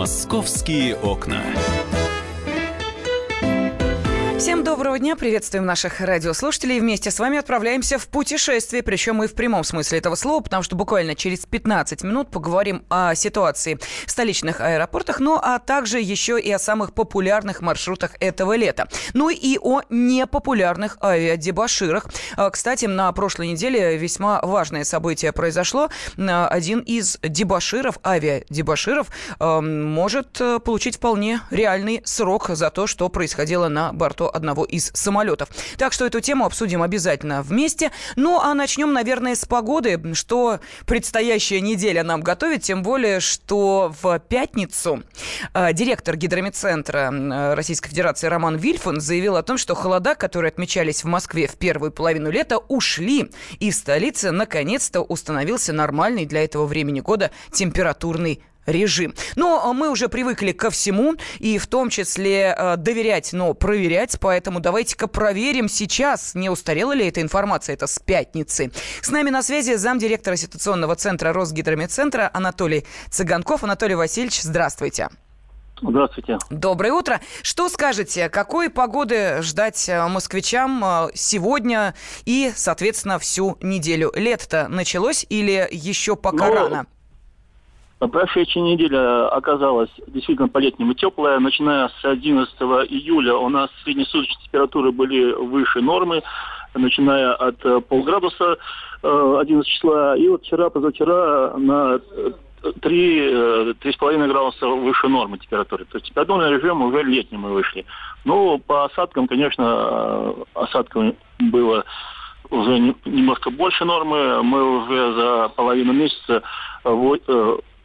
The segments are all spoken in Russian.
Московские окна. Всем доброго дня, приветствуем наших радиослушателей. Вместе с вами отправляемся в путешествие, причем мы в прямом смысле этого слова, потому что буквально через 15 минут поговорим о ситуации в столичных аэропортах, ну а также еще и о самых популярных маршрутах этого лета. Ну и о непопулярных авиадебаширах. А, кстати, на прошлой неделе весьма важное событие произошло. Один из дебаширов, авиадебаширов, может э, получить вполне реальный срок за то, что происходило на борту одного из самолетов. Так что эту тему обсудим обязательно вместе. Ну, а начнем, наверное, с погоды, что предстоящая неделя нам готовит, тем более, что в пятницу э, директор гидромедцентра э, Российской Федерации Роман Вильфан заявил о том, что холода, которые отмечались в Москве в первую половину лета, ушли, и в столице наконец-то установился нормальный для этого времени года температурный режим. Но а, мы уже привыкли ко всему, и в том числе э, доверять, но проверять, поэтому давайте-ка проверим сейчас, не устарела ли эта информация, это с пятницы. С нами на связи замдиректора ситуационного центра Росгидромедцентра Анатолий Цыганков. Анатолий Васильевич, здравствуйте. Здравствуйте. Доброе утро. Что скажете, какой погоды ждать э, москвичам э, сегодня и, соответственно, всю неделю? Лето-то началось или еще пока ну, рано? Прошедшая неделя оказалась действительно по-летнему теплая. Начиная с 11 июля у нас среднесуточные температуры были выше нормы, начиная от э, полградуса 11 э, числа. И вот вчера, позавчера на 3, 3,5 градуса выше нормы температуры. То есть температурный режим уже летний мы вышли. Ну, по осадкам, конечно, э, осадкам было уже немножко больше нормы. Мы уже за половину месяца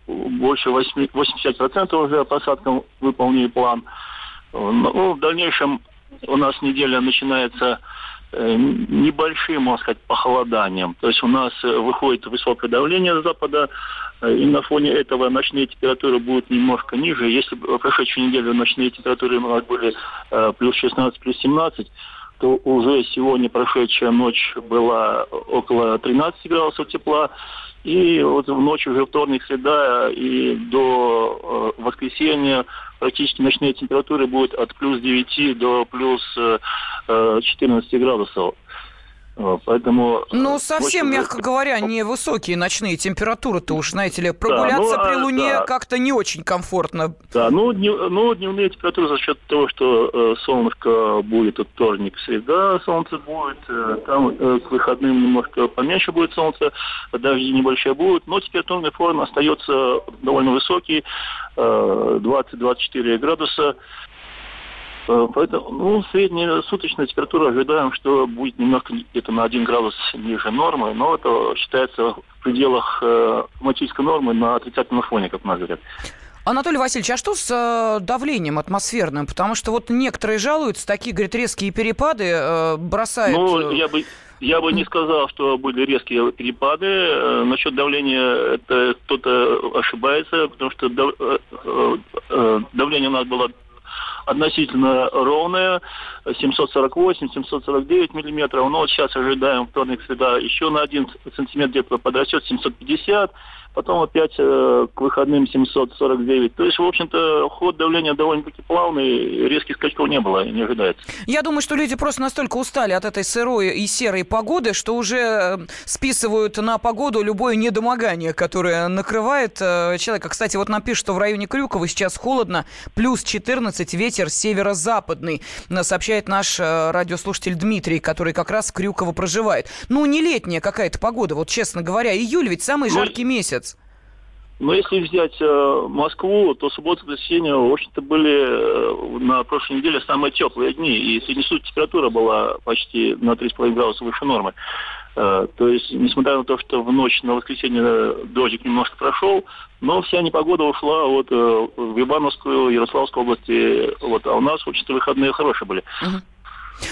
больше 8, 80% уже посадкам выполнили план. Ну, в дальнейшем у нас неделя начинается э, небольшим, можно сказать, похолоданием. То есть у нас э, выходит высокое давление с запада, э, и на фоне этого ночные температуры будут немножко ниже. Если в прошедшую неделю ночные температуры у нас были плюс 16, плюс 17, то уже сегодня прошедшая ночь была около 13 градусов тепла. И вот в ночь уже вторник, среда и до э, воскресенья практически ночные температуры будут от плюс 9 до плюс э, 14 градусов. Поэтому... Ну, совсем, очень... мягко говоря, невысокие ночные температуры-то уж, знаете ли, прогуляться да, ну, при а, Луне да. как-то не очень комфортно. Да, ну, днев, ну дневные температуры за счет того, что э, солнышко будет, от вторник, среда солнце будет, э, там э, к выходным немножко поменьше будет солнце, дожди небольшие будут, но температурный фон остается довольно высокий, э, 20-24 градуса. Э, поэтому, ну, средняя суточная температура ожидаем, что будет немножко где-то на 1 градус ниже нормы, но это считается в пределах э, климатической нормы на отрицательном фоне, как нас говорят. Анатолий Васильевич, а что с э, давлением атмосферным? Потому что вот некоторые жалуются, такие, говорят, резкие перепады э, бросают... Ну, я бы, я бы не сказал, что были резкие перепады. Э, насчет давления это кто-то ошибается, потому что дав, э, давление у нас было относительно ровная, 748-749 миллиметров. Но вот сейчас ожидаем вторник, среда еще на 1 сантиметр где-то подрастет, 750 потом опять э, к выходным 749. То есть, в общем-то, ход давления довольно-таки плавный, резких скачков не было, не ожидается. Я думаю, что люди просто настолько устали от этой сырой и серой погоды, что уже э, списывают на погоду любое недомогание, которое накрывает э, человека. Кстати, вот нам пишут, что в районе Крюкова сейчас холодно, плюс 14, ветер северо-западный, сообщает наш э, радиослушатель Дмитрий, который как раз в Крюково проживает. Ну, не летняя какая-то погода, вот честно говоря. Июль ведь самый ну, жаркий месяц. Но если взять э, Москву, то суббота и воскресенье, в общем-то, были э, на прошлой неделе самые теплые дни. И среднесуточная температура была почти на 3,5 градуса выше нормы. Э, то есть, несмотря на то, что в ночь на воскресенье дождик немножко прошел, но вся непогода ушла вот, э, в Ивановскую, Ярославскую области. Вот, а у нас, в общем-то, выходные хорошие были. Uh-huh.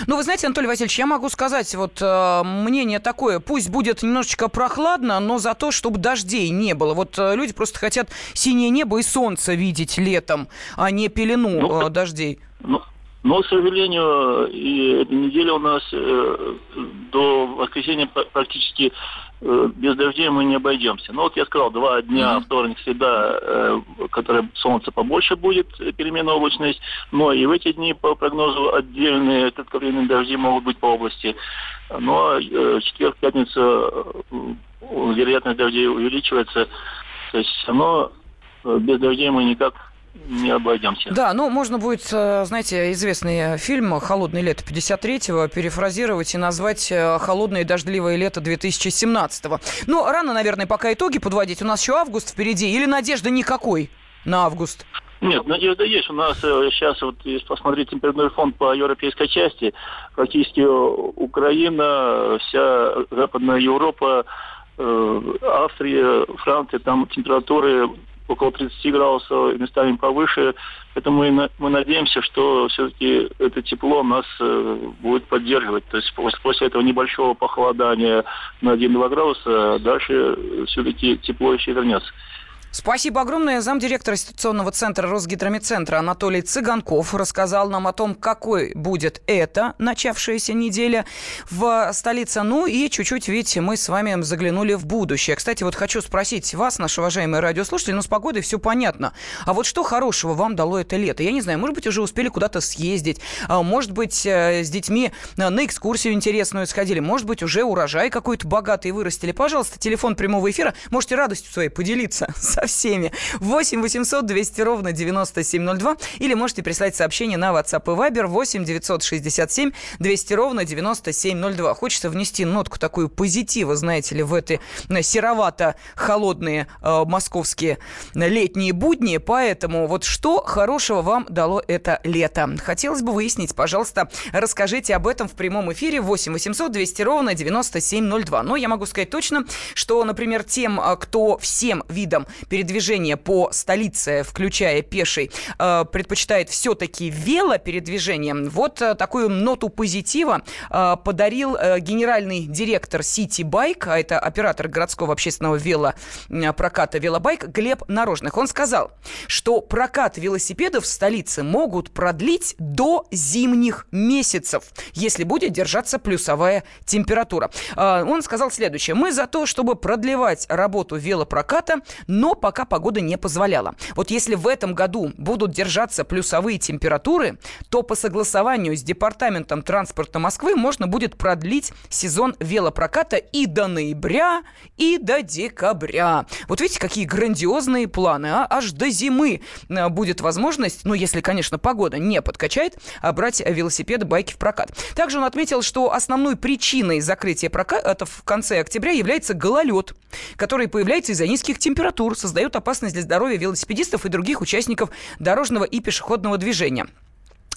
Ну, вы знаете, Анатолий Васильевич, я могу сказать вот э, мнение такое. Пусть будет немножечко прохладно, но за то, чтобы дождей не было. Вот э, люди просто хотят синее небо и солнце видеть летом, а не пелену ну, э, дождей. Ну, но, к сожалению, и эта неделя у нас э, до воскресенья практически без дождей мы не обойдемся. Ну вот я сказал, два дня, mm-hmm. вторник, среда, э, которые солнце побольше будет, переменная облачность, но и в эти дни по прогнозу отдельные кратковременные дожди могут быть по области. Но э, четверг, пятница вероятность дождей увеличивается. То есть все без дождей мы никак не обойдемся. Да, ну, можно будет, э, знаете, известный фильм «Холодное лето 53-го» перефразировать и назвать э, «Холодное и дождливое лето 2017-го». Ну, рано, наверное, пока итоги подводить. У нас еще август впереди или надежды никакой на август? Нет, надежда есть. У нас сейчас, э, вот если посмотреть температурный фонд по европейской части, практически Украина, вся Западная Европа, Австрия, Франция, там температуры около 30 градусов, местами повыше. Поэтому мы, мы надеемся, что все-таки это тепло нас э, будет поддерживать. То есть после, после этого небольшого похолодания на 1-2 градуса дальше все-таки тепло еще вернется. Спасибо огромное. Замдиректора ситуационного центра Росгидромедцентра Анатолий Цыганков рассказал нам о том, какой будет эта начавшаяся неделя в столице. Ну и чуть-чуть, видите, мы с вами заглянули в будущее. Кстати, вот хочу спросить вас, наши уважаемые радиослушатели, ну с погодой все понятно. А вот что хорошего вам дало это лето? Я не знаю, может быть, уже успели куда-то съездить, а, может быть, э, с детьми на экскурсию интересную сходили, может быть, уже урожай какой-то богатый вырастили. Пожалуйста, телефон прямого эфира. Можете радостью своей поделиться всеми. 8 800 200 ровно 9702. Или можете прислать сообщение на WhatsApp и Viber 8 967 200 ровно 9702. Хочется внести нотку такую позитива, знаете ли, в эти э, серовато-холодные э, московские летние будни. Поэтому вот что хорошего вам дало это лето? Хотелось бы выяснить, пожалуйста, расскажите об этом в прямом эфире 8 800 200 ровно 9702. Но я могу сказать точно, что, например, тем, э, кто всем видом передвижения по столице, включая пеший, э, предпочитает все-таки велопередвижение, вот э, такую ноту позитива э, подарил генеральный директор City Bike, а это оператор городского общественного велопроката «Велобайк» Глеб Нарожных. Он сказал, что прокат велосипедов в столице могут продлить до зимних месяцев, если будет держаться плюсовая температура. Он сказал следующее. Мы за то, чтобы продлевать работу велопроката, но пока погода не позволяла. Вот если в этом году будут держаться плюсовые температуры, то по согласованию с Департаментом транспорта Москвы можно будет продлить сезон велопроката и до ноября, и до декабря. Вот видите, какие грандиозные планы, а? Аж до зимы э, будет возможность, ну, если, конечно, погода не подкачает, а брать велосипеды, байки в прокат. Также он отметил, что основной причиной закрытия проката в конце октября является гололед, который появляется из-за низких температур, создает опасность для здоровья велосипедистов и других участников дорожного и пешеходного движения.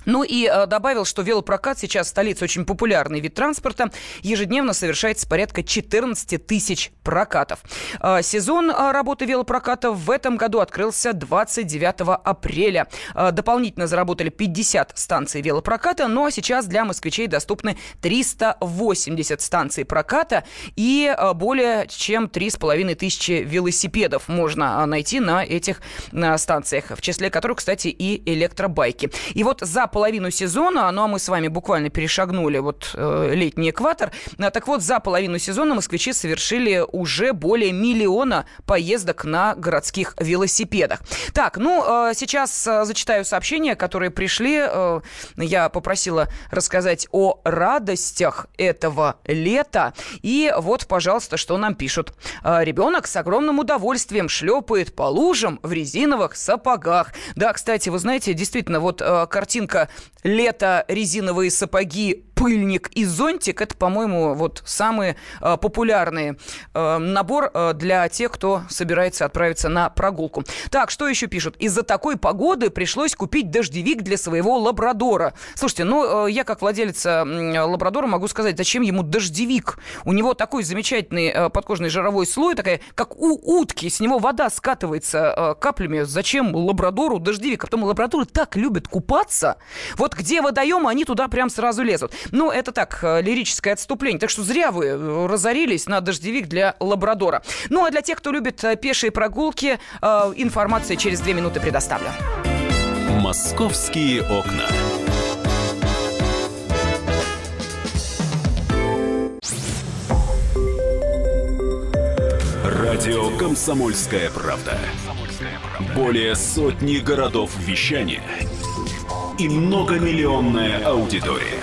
Ну и э, добавил, что велопрокат сейчас в столице очень популярный вид транспорта. Ежедневно совершается порядка 14 тысяч прокатов. Э, сезон э, работы велопроката в этом году открылся 29 апреля. Э, дополнительно заработали 50 станций велопроката, ну а сейчас для москвичей доступны 380 станций проката и э, более чем 3,5 тысячи велосипедов можно э, найти на этих э, станциях, в числе которых, кстати, и электробайки. И вот за половину сезона, ну а мы с вами буквально перешагнули вот э, летний экватор, а, так вот за половину сезона москвичи совершили уже более миллиона поездок на городских велосипедах. Так, ну э, сейчас э, зачитаю сообщения, которые пришли. Э, я попросила рассказать о радостях этого лета. И вот, пожалуйста, что нам пишут. Э, ребенок с огромным удовольствием шлепает по лужам в резиновых сапогах. Да, кстати, вы знаете, действительно, вот э, картинка лето, резиновые сапоги, пыльник и зонтик. Это, по-моему, вот самые э, популярные э, набор э, для тех, кто собирается отправиться на прогулку. Так, что еще пишут? Из-за такой погоды пришлось купить дождевик для своего лабрадора. Слушайте, ну, э, я как владелец э, лабрадора могу сказать, зачем ему дождевик? У него такой замечательный э, подкожный жировой слой, такая, как у утки, с него вода скатывается э, каплями. Зачем лабрадору дождевик? А потом лабрадоры так любят купаться. Вот где водоем, они туда прям сразу лезут. Ну, это так, э, лирическое отступление. Так что зря вы э, разорились на дождевик для лабрадора. Ну, а для тех, кто любит э, пешие прогулки, информация через две минуты предоставлю. «Московские окна». Радио «Комсомольская правда». Более сотни городов вещания и многомиллионная аудитория.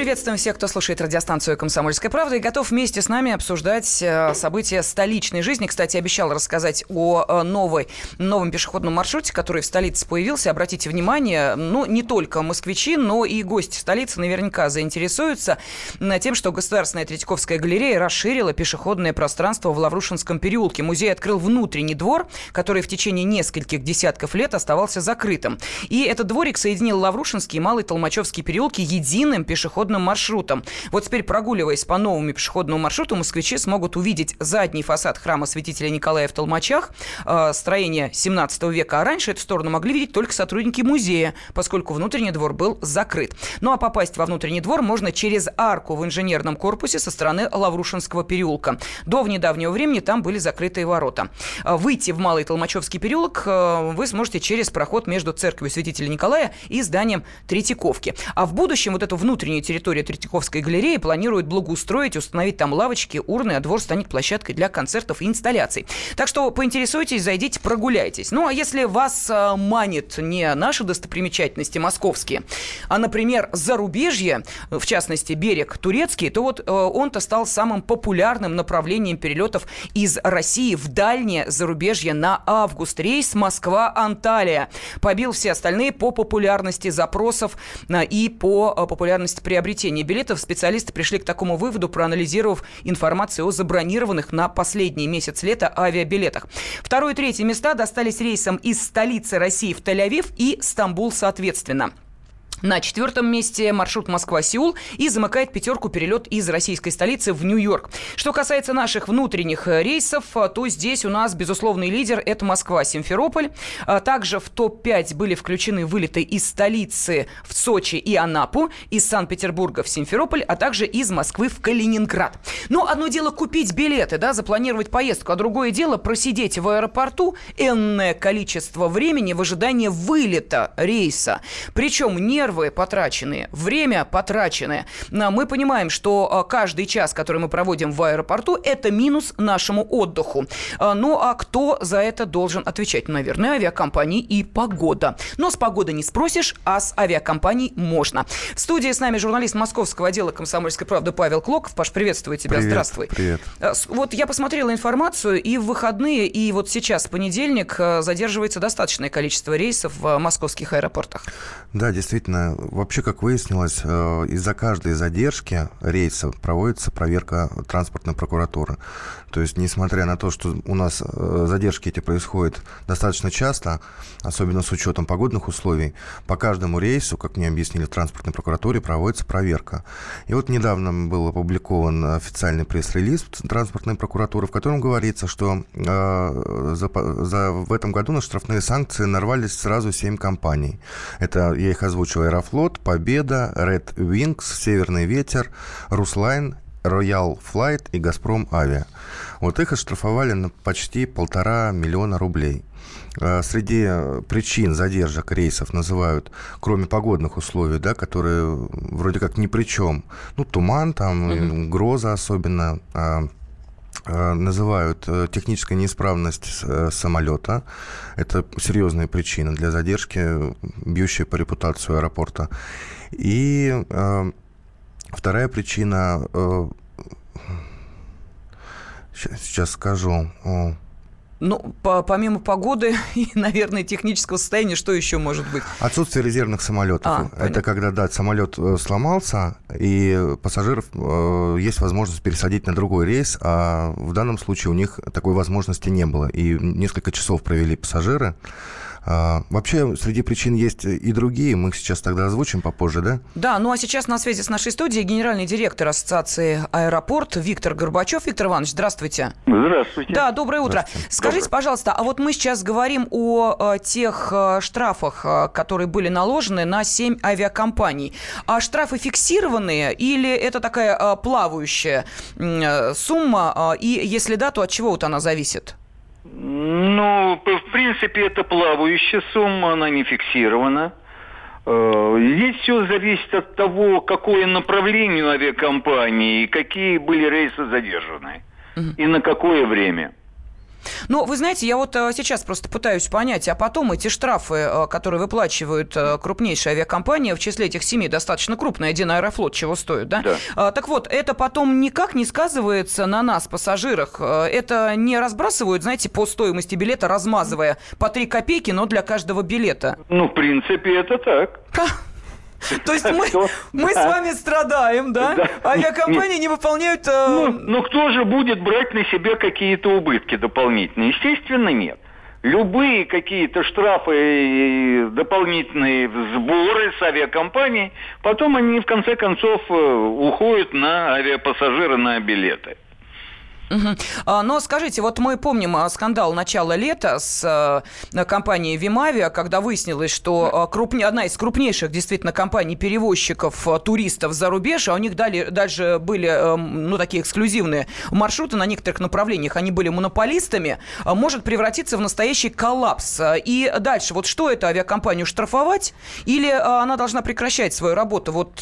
Приветствуем всех, кто слушает радиостанцию «Комсомольская правда» и готов вместе с нами обсуждать э, события столичной жизни. Кстати, обещал рассказать о э, новой, новом пешеходном маршруте, который в столице появился. Обратите внимание, ну, не только москвичи, но и гости столицы наверняка заинтересуются тем, что Государственная Третьяковская галерея расширила пешеходное пространство в Лаврушинском переулке. Музей открыл внутренний двор, который в течение нескольких десятков лет оставался закрытым. И этот дворик соединил Лаврушинский и Малый Толмачевский переулки единым пешеходным пешеходным маршрутом. Вот теперь, прогуливаясь по новому пешеходному маршруту, москвичи смогут увидеть задний фасад храма святителя Николая в Толмачах, э, строение 17 века. А раньше эту сторону могли видеть только сотрудники музея, поскольку внутренний двор был закрыт. Ну а попасть во внутренний двор можно через арку в инженерном корпусе со стороны Лаврушинского переулка. До недавнего времени там были закрытые ворота. Э, выйти в Малый Толмачевский переулок э, вы сможете через проход между церковью святителя Николая и зданием Третьяковки. А в будущем вот эту внутреннюю территорию Третьяковской галереи планируют благоустроить, установить там лавочки, урны, а двор станет площадкой для концертов и инсталляций. Так что поинтересуйтесь, зайдите, прогуляйтесь. Ну, а если вас а, манит не наши достопримечательности московские, а, например, зарубежье, в частности, берег турецкий, то вот а, он-то стал самым популярным направлением перелетов из России в дальнее зарубежье на август. Рейс Москва-Анталия побил все остальные по популярности запросов а, и по популярности приобретения приобретения билетов специалисты пришли к такому выводу, проанализировав информацию о забронированных на последний месяц лета авиабилетах. Второе и третье места достались рейсам из столицы России в Тель-Авив и Стамбул соответственно. На четвертом месте маршрут Москва-Сеул и замыкает пятерку перелет из российской столицы в Нью-Йорк. Что касается наших внутренних э, рейсов, э, то здесь у нас безусловный лидер – это Москва-Симферополь. А также в топ-5 были включены вылеты из столицы в Сочи и Анапу, из Санкт-Петербурга в Симферополь, а также из Москвы в Калининград. Но одно дело купить билеты, да, запланировать поездку, а другое дело просидеть в аэропорту энное количество времени в ожидании вылета рейса. Причем не нервы потраченные, время потраченное. Мы понимаем, что а, каждый час, который мы проводим в аэропорту, это минус нашему отдыху. А, ну а кто за это должен отвечать? Ну, наверное, авиакомпании и погода. Но с погоды не спросишь, а с авиакомпаний можно. В студии с нами журналист московского отдела «Комсомольской правды» Павел Клоков. Паш, приветствую тебя. Привет, Здравствуй. Привет. А, вот я посмотрела информацию, и в выходные, и вот сейчас, в понедельник, задерживается достаточное количество рейсов в московских аэропортах. Да, действительно, Вообще, как выяснилось, э, из-за каждой задержки рейса проводится проверка транспортной прокуратуры. То есть, несмотря на то, что у нас э, задержки эти происходят достаточно часто, особенно с учетом погодных условий, по каждому рейсу, как мне объяснили в транспортной прокуратуре, проводится проверка. И вот недавно был опубликован официальный пресс-релиз транспортной прокуратуры, в котором говорится, что э, за, за, в этом году на штрафные санкции нарвались сразу 7 компаний. Это, я их озвучил, Аэрофлот, Победа, Red Wings, Северный ветер, Руслайн Royal Flight и Газпром Авиа. Вот их оштрафовали на почти полтора миллиона рублей. А, среди причин задержек рейсов называют, кроме погодных условий, да, которые вроде как ни при чем, ну, туман, там, mm-hmm. гроза особенно, а, называют э, техническая неисправность э, самолета. Это серьезная причина для задержки, бьющая по репутацию аэропорта. И Вторая причина, э, сейчас скажу, ну, по, помимо погоды и, наверное, технического состояния, что еще может быть? Отсутствие резервных самолетов. А, Это понятно. когда, да, самолет э, сломался, и пассажиров э, есть возможность пересадить на другой рейс, а в данном случае у них такой возможности не было. И несколько часов провели пассажиры вообще, среди причин есть и другие. Мы сейчас тогда озвучим попозже, да? Да, ну а сейчас на связи с нашей студией генеральный директор Ассоциации «Аэропорт» Виктор Горбачев. Виктор Иванович, здравствуйте. Здравствуйте. Да, доброе утро. Скажите, доброе. пожалуйста, а вот мы сейчас говорим о, о тех э, штрафах, э, которые были наложены на 7 авиакомпаний. А штрафы фиксированные или это такая э, плавающая сумма? И если да, то от чего вот она зависит? Ну, в принципе, это плавающая сумма, она не фиксирована. Э, здесь все зависит от того, какое направление авиакомпании и какие были рейсы задержаны. И на какое время. Но вы знаете, я вот э, сейчас просто пытаюсь понять, а потом эти штрафы, э, которые выплачивают э, крупнейшие авиакомпании, в числе этих семи достаточно крупная, один аэрофлот чего стоит, да? да? Так вот, это потом никак не сказывается на нас, пассажирах. Это не разбрасывают, знаете, по стоимости билета, размазывая по три копейки, но для каждого билета. Ну, в принципе, это так. То есть мы, мы с вами страдаем, да? да. Авиакомпании не выполняют... Э... Ну, ну, кто же будет брать на себя какие-то убытки дополнительные? Естественно, нет. Любые какие-то штрафы и дополнительные сборы с авиакомпаний, потом они в конце концов э, уходят на авиапассажиры, на билеты. Угу. Но скажите, вот мы помним а, скандал начала лета с э, компанией Вимавиа, когда выяснилось, что э, крупне, одна из крупнейших действительно компаний-перевозчиков э, туристов за рубеж, а у них дали, дальше были ну, такие эксклюзивные маршруты на некоторых направлениях, они были монополистами, может превратиться в настоящий коллапс. И дальше, вот что это авиакомпанию штрафовать или она должна прекращать свою работу, вот,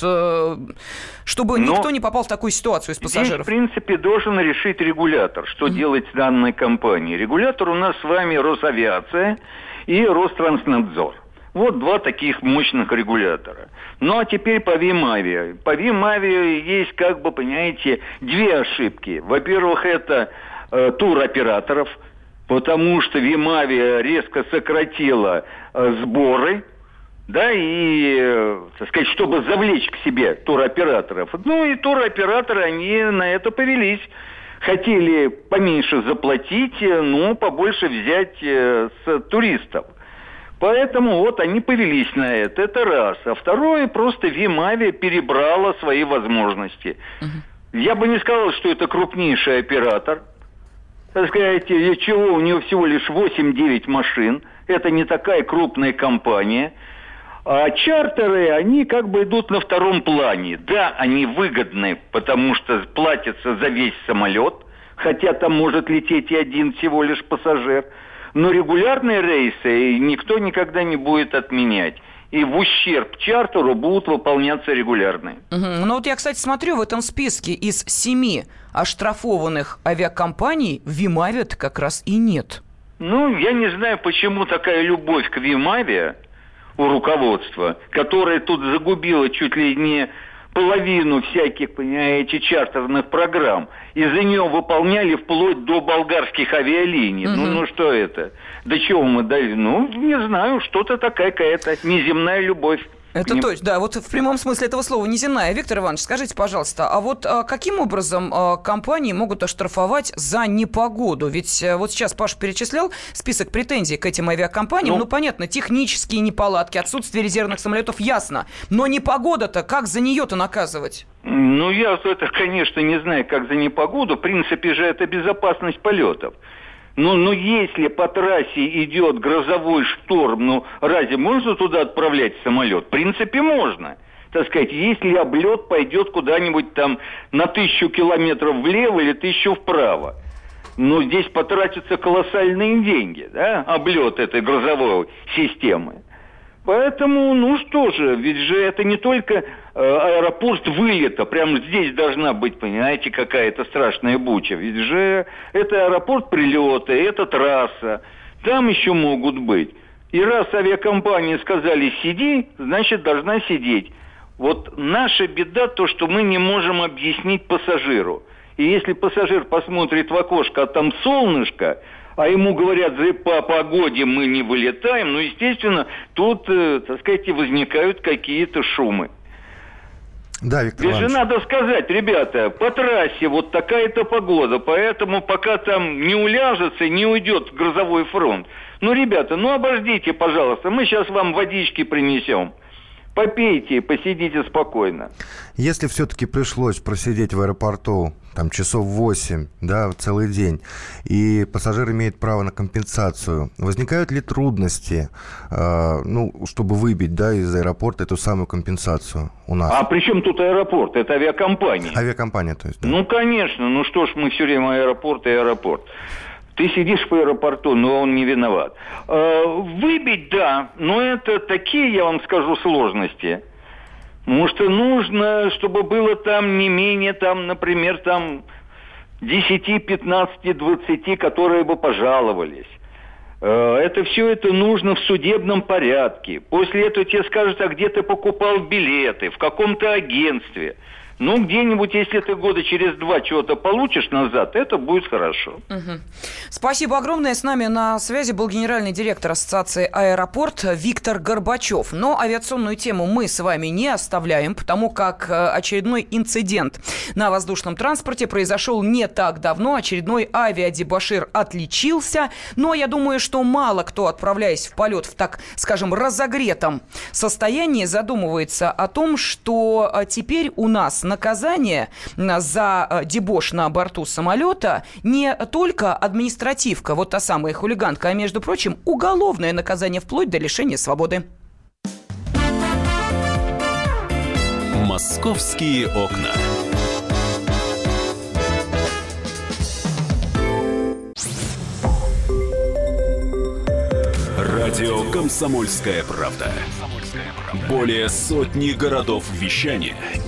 чтобы Но никто не попал в такую ситуацию из пассажиров? Здесь, в принципе, должен решить регулятор регулятор. Что mm-hmm. делать с данной компанией? Регулятор у нас с вами Росавиация и Ространснадзор. Вот два таких мощных регулятора. Ну а теперь по Вимавиа. По Вимавиа есть, как бы, понимаете, две ошибки. Во-первых, это э, туроператоров, потому что Вимавия резко сократила э, сборы, да, и, э, так сказать, чтобы завлечь к себе туроператоров. Ну и туроператоры, они на это повелись хотели поменьше заплатить, э, но побольше взять э, с туристов. Поэтому вот они повелись на это, это раз. А второе, просто Вимавия перебрала свои возможности. Угу. Я бы не сказал, что это крупнейший оператор. Так сказать, чего у нее всего лишь 8-9 машин. Это не такая крупная компания. А чартеры, они как бы идут на втором плане. Да, они выгодны, потому что платятся за весь самолет, хотя там может лететь и один всего лишь пассажир. Но регулярные рейсы никто никогда не будет отменять и в ущерб чартеру будут выполняться регулярные. Угу. Ну вот я, кстати, смотрю в этом списке из семи оштрафованных авиакомпаний Вимавиа как раз и нет. Ну, я не знаю, почему такая любовь к Вимавиа у руководства, которое тут загубило чуть ли не половину всяких, понимаете, чартерных программ. И за нее выполняли вплоть до болгарских авиалиний. Угу. Ну, ну что это? До чего мы дали? Ну, не знаю, что-то такая какая-то неземная любовь. Это не... точно, да, вот в прямом смысле этого слова неземная. Виктор Иванович, скажите, пожалуйста, а вот а, каким образом а, компании могут оштрафовать за непогоду? Ведь а, вот сейчас Паша перечислял список претензий к этим авиакомпаниям. Ну, ну понятно, технические неполадки, отсутствие резервных самолетов ясно. Но непогода-то, как за нее-то наказывать? Ну, я это, конечно, не знаю, как за непогоду. В принципе же это безопасность полетов. Ну, ну если по трассе идет грозовой шторм, ну разве можно туда отправлять самолет? В принципе, можно. Так сказать, если облет пойдет куда-нибудь там на тысячу километров влево или тысячу вправо. Но здесь потратятся колоссальные деньги, да, облет этой грозовой системы. Поэтому, ну что же, ведь же это не только э, аэропорт вылета, прямо здесь должна быть, понимаете, какая-то страшная буча. Ведь же это аэропорт прилета, это трасса, там еще могут быть. И раз авиакомпании сказали «сиди», значит, должна сидеть. Вот наша беда то, что мы не можем объяснить пассажиру. И если пассажир посмотрит в окошко, а там солнышко, а ему говорят, за по погоде мы не вылетаем, ну, естественно, тут, э, так сказать, возникают какие-то шумы. Да, Виктор Ведь же надо сказать, ребята, по трассе вот такая-то погода, поэтому пока там не уляжется, не уйдет грозовой фронт. Ну, ребята, ну обождите, пожалуйста, мы сейчас вам водички принесем попейте, посидите спокойно. Если все-таки пришлось просидеть в аэропорту там часов 8, да, целый день, и пассажир имеет право на компенсацию, возникают ли трудности, э, ну, чтобы выбить, да, из аэропорта эту самую компенсацию у нас? А при чем тут аэропорт? Это авиакомпания. Авиакомпания, то есть, да. Ну, конечно, ну что ж мы все время аэропорт и аэропорт. Ты сидишь по аэропорту, но он не виноват. Э, выбить, да, но это такие, я вам скажу, сложности. Потому что нужно, чтобы было там не менее, там, например, там 10, 15, 20, которые бы пожаловались. Э, это все это нужно в судебном порядке. После этого тебе скажут, а где ты покупал билеты, в каком-то агентстве – ну, где-нибудь, если ты года через два чего-то получишь назад, это будет хорошо. Угу. Спасибо огромное. С нами на связи был генеральный директор Ассоциации «Аэропорт» Виктор Горбачев. Но авиационную тему мы с вами не оставляем, потому как э, очередной инцидент на воздушном транспорте произошел не так давно. Очередной авиадебашир отличился. Но я думаю, что мало кто, отправляясь в полет в так, скажем, разогретом состоянии, задумывается о том, что э, теперь у нас наказание за э, дебош на борту самолета не только административка, вот та самая хулиганка, а, между прочим, уголовное наказание вплоть до лишения свободы. Московские окна. Радио «Комсомольская правда». Более сотни городов вещания –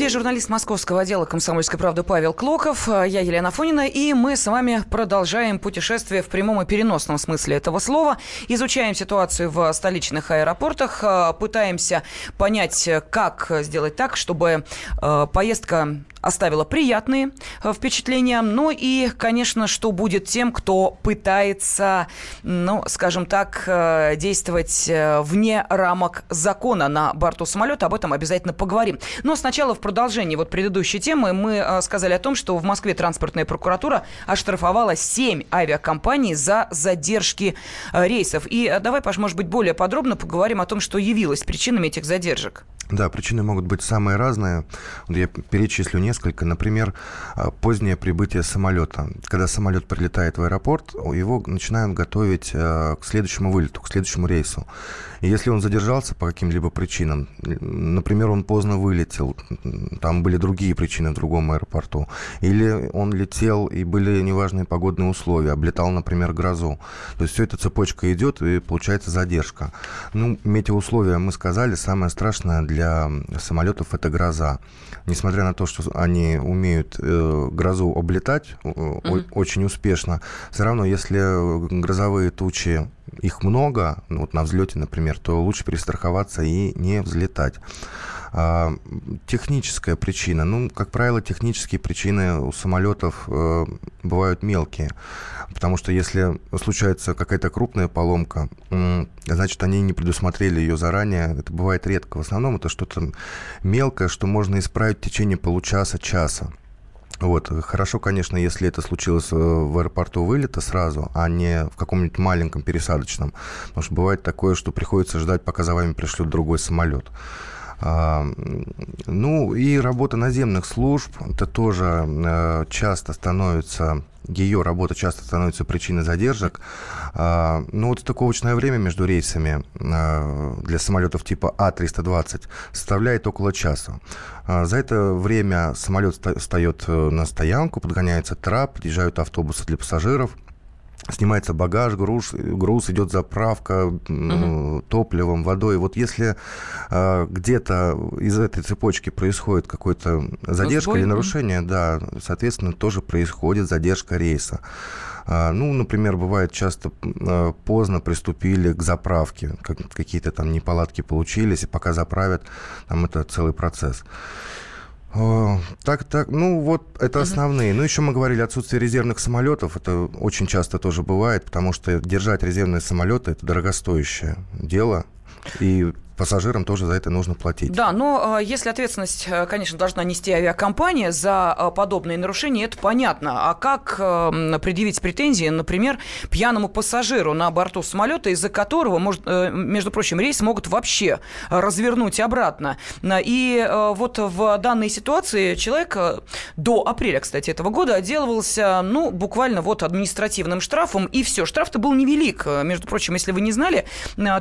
студии журналист московского отдела «Комсомольской правды» Павел Клоков. Я Елена Фонина. И мы с вами продолжаем путешествие в прямом и переносном смысле этого слова. Изучаем ситуацию в столичных аэропортах. Пытаемся понять, как сделать так, чтобы э, поездка оставила приятные э, впечатления. Ну и, конечно, что будет тем, кто пытается, ну, скажем так, э, действовать э, вне рамок закона на борту самолета. Об этом обязательно поговорим. Но сначала в продолжении вот предыдущей темы мы сказали о том, что в Москве транспортная прокуратура оштрафовала 7 авиакомпаний за задержки рейсов. И давай, Паш, может быть, более подробно поговорим о том, что явилось причинами этих задержек. Да, причины могут быть самые разные. Я перечислю несколько. Например, а, позднее прибытие самолета. Когда самолет прилетает в аэропорт, его начинают готовить а, к следующему вылету, к следующему рейсу. И если он задержался по каким-либо причинам, например, он поздно вылетел, там были другие причины в другом аэропорту, или он летел и были неважные погодные условия, облетал, например, грозу. То есть все эта цепочка идет и получается задержка. Ну, метеоусловия мы сказали, самое страшное для самолетов это гроза. Несмотря на то, что они умеют э, грозу облетать э, mm-hmm. очень успешно, все равно, если грозовые тучи их много, ну, вот на взлете, например, то лучше перестраховаться и не взлетать. А, техническая причина. Ну, как правило, технические причины у самолетов э, бывают мелкие. Потому что если случается какая-то крупная поломка, значит, они не предусмотрели ее заранее. Это бывает редко. В основном это что-то мелкое, что можно исправить в течение получаса-часа. Вот. Хорошо, конечно, если это случилось э, в аэропорту вылета сразу, а не в каком-нибудь маленьком пересадочном. Потому что бывает такое, что приходится ждать, пока за вами пришлют другой самолет. Ну и работа наземных служб, это тоже э, часто становится ее работа часто становится причиной задержек. А, ну вот стыковочное время между рейсами а, для самолетов типа А320 составляет около часа. А, за это время самолет встает э, на стоянку, подгоняется трап, подъезжают автобусы для пассажиров – снимается багаж, груз, груз идет заправка угу. топливом, водой. Вот если э, где-то из этой цепочки происходит какой-то задержка Сбой? или нарушение, да, соответственно, тоже происходит задержка рейса. А, ну, например, бывает часто а, поздно приступили к заправке, какие-то там неполадки получились, и пока заправят, там это целый процесс. Так, так, ну вот это основные. Ну еще мы говорили отсутствие резервных самолетов. Это очень часто тоже бывает, потому что держать резервные самолеты это дорогостоящее дело. И пассажирам тоже за это нужно платить. Да, но э, если ответственность, э, конечно, должна нести авиакомпания за э, подобные нарушения, это понятно. А как предъявить претензии, например, пьяному пассажиру на борту самолета, из-за которого, может, между прочим, рейс могут вообще развернуть обратно? И вот в данной ситуации человек до апреля, кстати, этого года отделывался, ну, буквально вот административным штрафом, и все. Штраф-то был невелик. Между прочим, если вы не знали,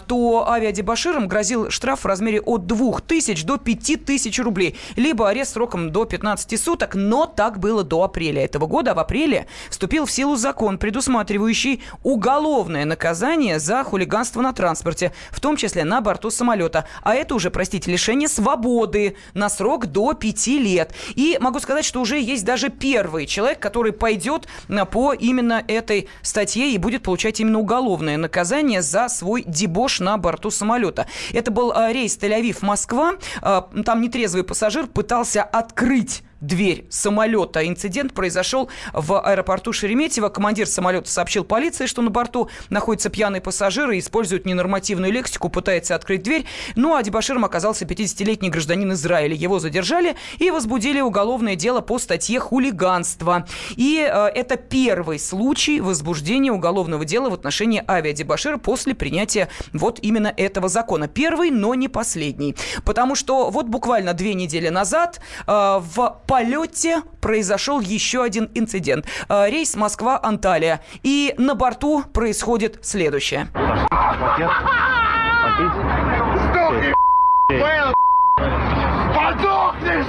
то авиадебаширам грозил штраф в размере от 2 тысяч до 5 тысяч рублей, либо арест сроком до 15 суток, но так было до апреля этого года. А в апреле вступил в силу закон, предусматривающий уголовное наказание за хулиганство на транспорте, в том числе на борту самолета. А это уже, простите, лишение свободы на срок до 5 лет. И могу сказать, что уже есть даже первый человек, который пойдет по именно этой статье и будет получать именно уголовное наказание за свой дебош на борту самолета. Это был э, рейс Тель-Авив-Москва. Э, там нетрезвый пассажир пытался открыть дверь самолета. Инцидент произошел в аэропорту Шереметьево. Командир самолета сообщил полиции, что на борту находится пьяный пассажир и использует ненормативную лексику, пытается открыть дверь. Ну а дебаширом оказался 50-летний гражданин Израиля. Его задержали и возбудили уголовное дело по статье хулиганство. И э, это первый случай возбуждения уголовного дела в отношении авиадебашира после принятия вот именно этого закона. Первый, но не последний. Потому что вот буквально две недели назад э, в полете произошел еще один инцидент. Э, рейс Москва-Анталия. И на борту происходит следующее. Подохни,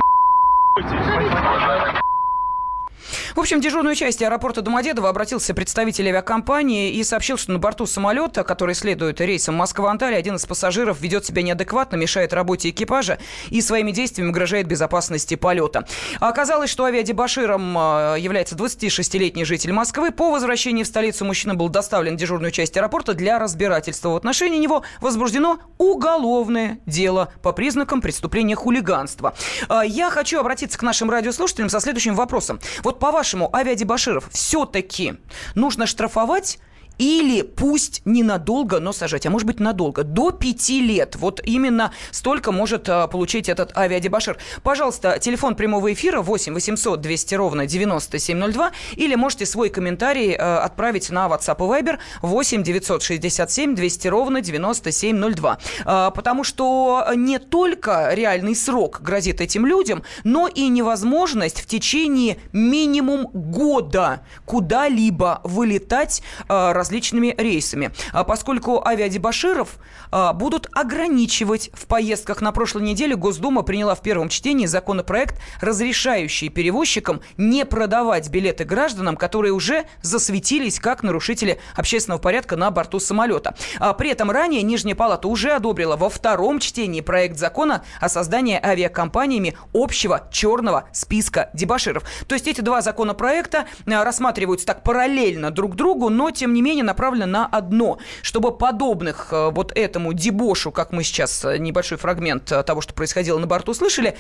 в общем, в дежурную часть аэропорта Домодедово обратился представитель авиакомпании и сообщил, что на борту самолета, который следует рейсом Москва-Анталия, один из пассажиров ведет себя неадекватно, мешает работе экипажа и своими действиями угрожает безопасности полета. Оказалось, что авиадебаширом э, является 26-летний житель Москвы. По возвращении в столицу мужчина был доставлен в дежурную часть аэропорта для разбирательства. В отношении него возбуждено уголовное дело по признакам преступления хулиганства. Э, я хочу обратиться к нашим радиослушателям со следующим вопросом. Вот по-вашему, авиадебаширов все-таки нужно штрафовать или пусть ненадолго, но сажать, а может быть надолго, до пяти лет. Вот именно столько может а, получить этот авиадебашир. Пожалуйста, телефон прямого эфира 8 800 200 ровно 9702 или можете свой комментарий а, отправить на WhatsApp и Viber 8 967 200 ровно 9702. А, потому что не только реальный срок грозит этим людям, но и невозможность в течение минимум года куда-либо вылетать, а, различными рейсами. А поскольку авиадебаширов а, будут ограничивать в поездках на прошлой неделе, Госдума приняла в первом чтении законопроект, разрешающий перевозчикам не продавать билеты гражданам, которые уже засветились как нарушители общественного порядка на борту самолета. А при этом ранее Нижняя Палата уже одобрила во втором чтении проект закона о создании авиакомпаниями общего черного списка дебаширов. То есть эти два законопроекта рассматриваются так параллельно друг другу, но тем не менее обвинение направлено на одно, чтобы подобных э, вот этому дебошу, как мы сейчас э, небольшой фрагмент э, того, что происходило на борту, слышали,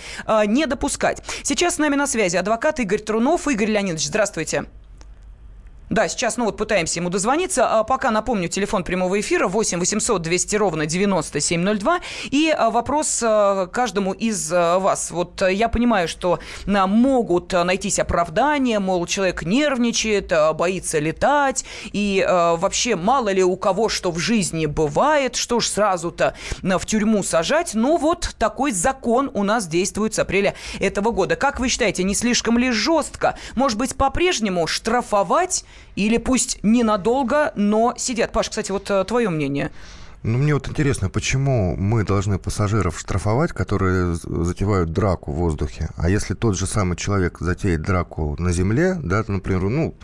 не допускать. Сейчас с нами на связи адвокат Игорь Трунов. Игорь Леонидович, здравствуйте. Да, сейчас, ну вот пытаемся ему дозвониться. А пока напомню, телефон прямого эфира 8 800 200 ровно 9702. И а, вопрос а, каждому из а, вас. Вот я понимаю, что могут найтись оправдания, мол, человек нервничает, боится летать, и вообще мало ли у кого что в жизни бывает, что ж сразу-то в тюрьму сажать. Ну вот такой закон у нас действует с апреля этого года. Как вы считаете, не слишком ли жестко? Может быть, по-прежнему штрафовать или пусть ненадолго, но сидят. Паш, кстати, вот э, твое мнение. Ну, мне вот интересно, почему мы должны пассажиров штрафовать, которые затевают драку в воздухе, а если тот же самый человек затеет драку на земле, да, например, ну,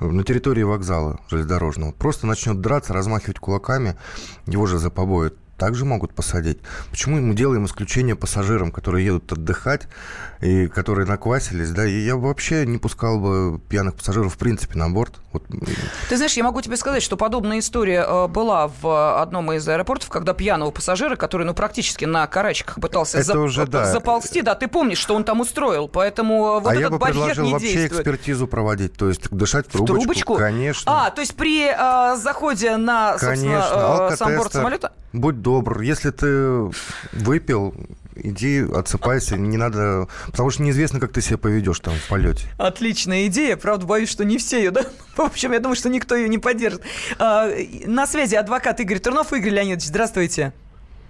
на территории вокзала железнодорожного просто начнет драться, размахивать кулаками, его же за побои также могут посадить. Почему мы делаем исключение пассажирам, которые едут отдыхать и которые наквасились, да, и я вообще не пускал бы пьяных пассажиров в принципе на борт. Вот. Ты знаешь, я могу тебе сказать, что подобная история э, была в одном из аэропортов, когда пьяного пассажира, который, ну, практически на карачках пытался Это зап- уже, да. заползти, да, ты помнишь, что он там устроил, поэтому вот а этот я бы барьер предложил не вообще действует. экспертизу проводить, то есть дышать в трубочку, трубочку? конечно. А, то есть при э, заходе на, собственно, Конечно, э, сам борт самолета? Будь добр, если ты выпил, иди отсыпайся, не надо, потому что неизвестно, как ты себя поведешь там в полете. Отличная идея, правда, боюсь, что не все ее, да? В общем, я думаю, что никто ее не поддержит. А, на связи адвокат Игорь Турнов. Игорь Леонидович, здравствуйте.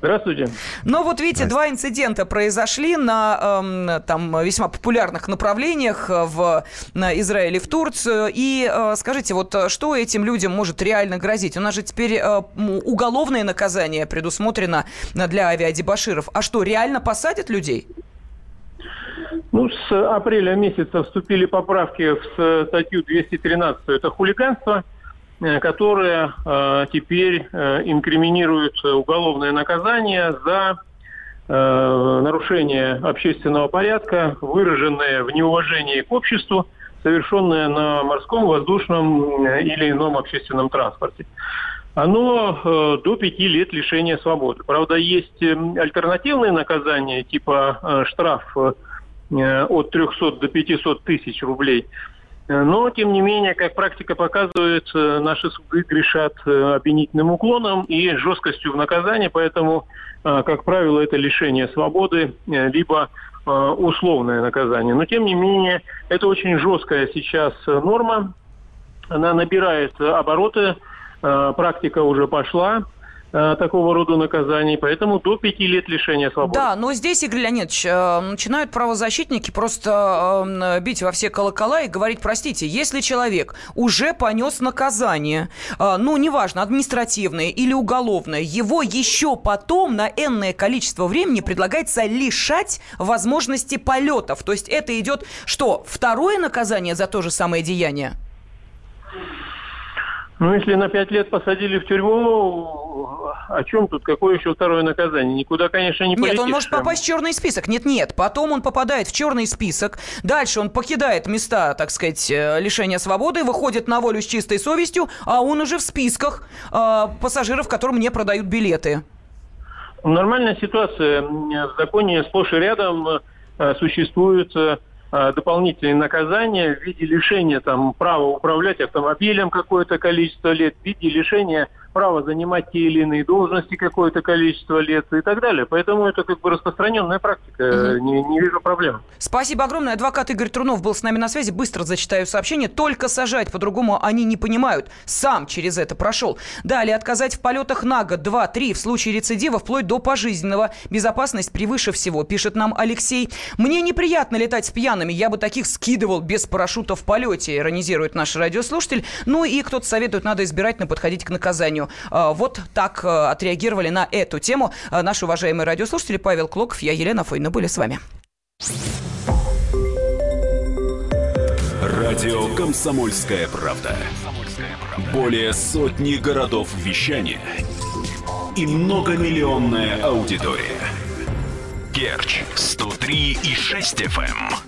Здравствуйте. Ну вот видите, два инцидента произошли на эм, там весьма популярных направлениях э, в на Израиле и в Турцию. И э, скажите, вот э, что этим людям может реально грозить? У нас же теперь э, уголовное наказание предусмотрено э, для авиадебаширов. А что, реально посадят людей? Ну, с апреля месяца вступили поправки в статью 213, это хулиганство, э, которое э, теперь э, инкриминирует уголовное наказание за нарушение общественного порядка, выраженное в неуважении к обществу, совершенное на морском, воздушном или ином общественном транспорте. Оно до пяти лет лишения свободы. Правда, есть э, альтернативные наказания, типа штраф от 300 до 500 тысяч рублей. Э, Но, тем не менее, как практика показывает, э, наши суды грешат э, обвинительным уклоном и жесткостью в наказании, поэтому, как правило, это лишение свободы, либо условное наказание. Но, тем не менее, это очень жесткая сейчас норма. Она набирает обороты, практика уже пошла такого рода наказаний, поэтому до пяти лет лишения свободы. Да, но здесь, Игорь Леонидович, э, начинают правозащитники просто э, бить во все колокола и говорить, простите, если человек уже понес наказание, э, ну, неважно, административное или уголовное, его еще потом на энное количество времени предлагается лишать возможности полетов. То есть это идет что, второе наказание за то же самое деяние? Ну, если на пять лет посадили в тюрьму, о чем тут? Какое еще второе наказание? Никуда, конечно, не полетишь. Нет, он может попасть в черный список. Нет, нет. Потом он попадает в черный список. Дальше он покидает места, так сказать, э, лишения свободы, выходит на волю с чистой совестью, а он уже в списках э, пассажиров, которым не продают билеты. Нормальная ситуация. В законе сплошь и рядом э, существуют э, дополнительные наказания в виде лишения там, права управлять автомобилем какое-то количество лет, в виде лишения права занимать те или иные должности какое-то количество лет и так далее. Поэтому это как бы распространенная практика. Мгм. Не, не вижу проблем. Спасибо огромное. Адвокат Игорь Трунов был с нами на связи. Быстро зачитаю сообщение. Только сажать, по-другому они не понимают. Сам через это прошел. Далее, отказать в полетах на год, два, три, в случае рецидива, вплоть до пожизненного. Безопасность превыше всего, пишет нам Алексей. Мне неприятно летать с пьяными. Я бы таких скидывал без парашюта в полете, иронизирует наш радиослушатель. Ну и кто-то советует, надо избирательно подходить к наказанию. А, Вот так а, отреагировали на эту тему а, наши уважаемые радиослушатели. Павел Клоков, я Елена Фойна были с вами. Радио «Комсомольская правда». Более сотни городов вещания и многомиллионная аудитория. Керчь 103 и 6 FM.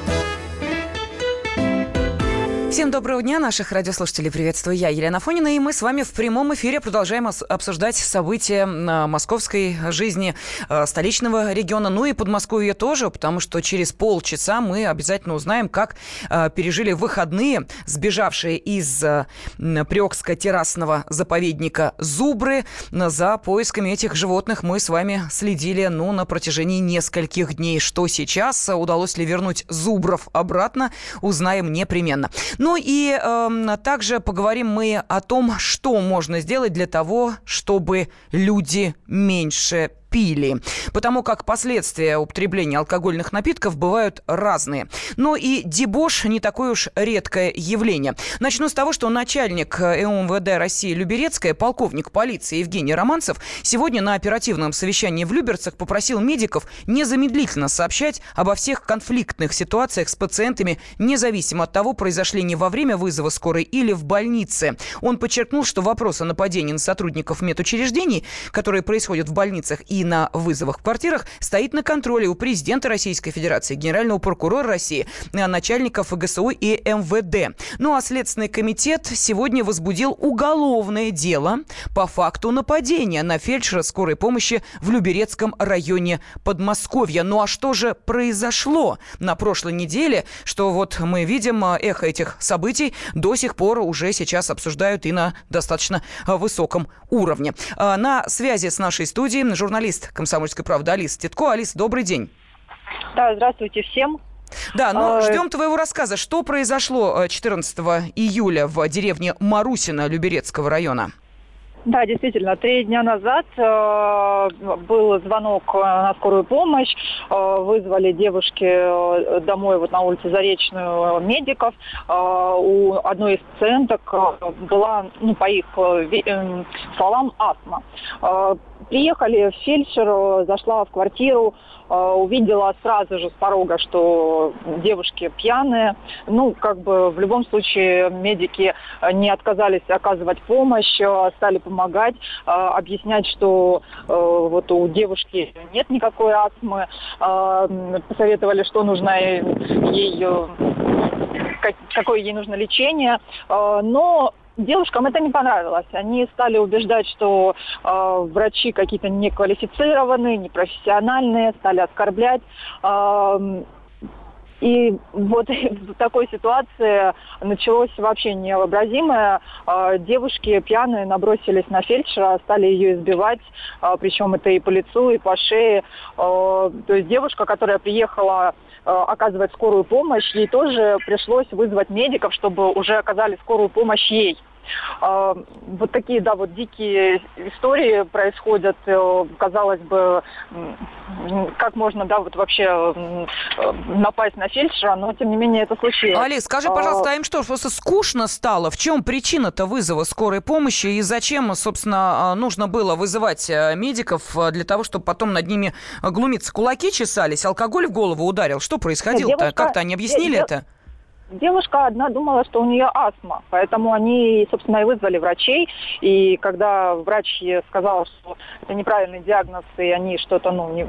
Всем доброго дня, наших радиослушателей. Приветствую я, Елена Фонина, и мы с вами в прямом эфире продолжаем обсуждать события а, московской жизни а, столичного региона, ну и Подмосковья тоже, потому что через полчаса мы обязательно узнаем, как а, пережили выходные сбежавшие из Приокско-террасного заповедника Зубры. За поисками этих животных мы с вами следили, ну, на протяжении нескольких дней. Что сейчас? Удалось ли вернуть зубров обратно? Узнаем непременно. Ну и эм, также поговорим мы о том, что можно сделать для того, чтобы люди меньше пили, потому как последствия употребления алкогольных напитков бывают разные. Но и дебош не такое уж редкое явление. Начну с того, что начальник МВД России Люберецкая, полковник полиции Евгений Романцев, сегодня на оперативном совещании в Люберцах попросил медиков незамедлительно сообщать обо всех конфликтных ситуациях с пациентами, независимо от того, произошли не во время вызова скорой или в больнице. Он подчеркнул, что вопрос о нападении на сотрудников медучреждений, которые происходят в больницах на вызовах в квартирах, стоит на контроле у президента Российской Федерации, генерального прокурора России, начальников ГСУ и МВД. Ну а Следственный комитет сегодня возбудил уголовное дело по факту нападения на фельдшера скорой помощи в Люберецком районе Подмосковья. Ну а что же произошло на прошлой неделе, что вот мы видим э, эхо этих событий до сих пор уже сейчас обсуждают и на достаточно э, высоком уровне. Э, на связи с нашей студией журналист «Комсомольской правды» Алиса Титко. Алиса, добрый день. Да, здравствуйте всем. Да, но а... ждем твоего рассказа. Что произошло 14 июля в деревне Марусина Люберецкого района? Да, действительно, три дня назад э, был звонок э, на скорую помощь, э, вызвали девушки э, домой вот на улице Заречную медиков. Э, у одной из пациенток э, была, ну, по их э, словам, астма. Э, приехали, фельдшер зашла в квартиру, Э, увидела сразу же с порога, что девушки пьяные. Ну, как бы в любом случае медики не отказались оказывать помощь, э, стали помогать, э, объяснять, что вот у девушки нет никакой астмы, посоветовали, что нужно ей какое ей нужно лечение. Но Девушкам это не понравилось. Они стали убеждать, что э, врачи какие-то неквалифицированные, непрофессиональные, стали оскорблять. Э, и вот в такой ситуации началось вообще невообразимое. Э, девушки пьяные набросились на фельдшера, стали ее избивать, э, причем это и по лицу, и по шее. То есть девушка, которая приехала оказывать скорую помощь, ей тоже пришлось вызвать медиков, чтобы уже оказали скорую помощь ей. А, вот такие, да, вот дикие истории происходят. Э, казалось бы, как можно, да, вот вообще э, напасть на фельдшера, но тем не менее это случилось. Алис, скажи, а, пожалуйста, а им что, просто скучно стало? В чем причина-то вызова скорой помощи и зачем, собственно, нужно было вызывать э, медиков для того, чтобы потом над ними глумиться? Кулаки чесались, алкоголь в голову ударил? Что происходило-то? Как-то они объяснили я, это? Девушка одна думала, что у нее астма, поэтому они, собственно, и вызвали врачей. И когда врач сказал, что это неправильный диагноз, и они что-то ну, не,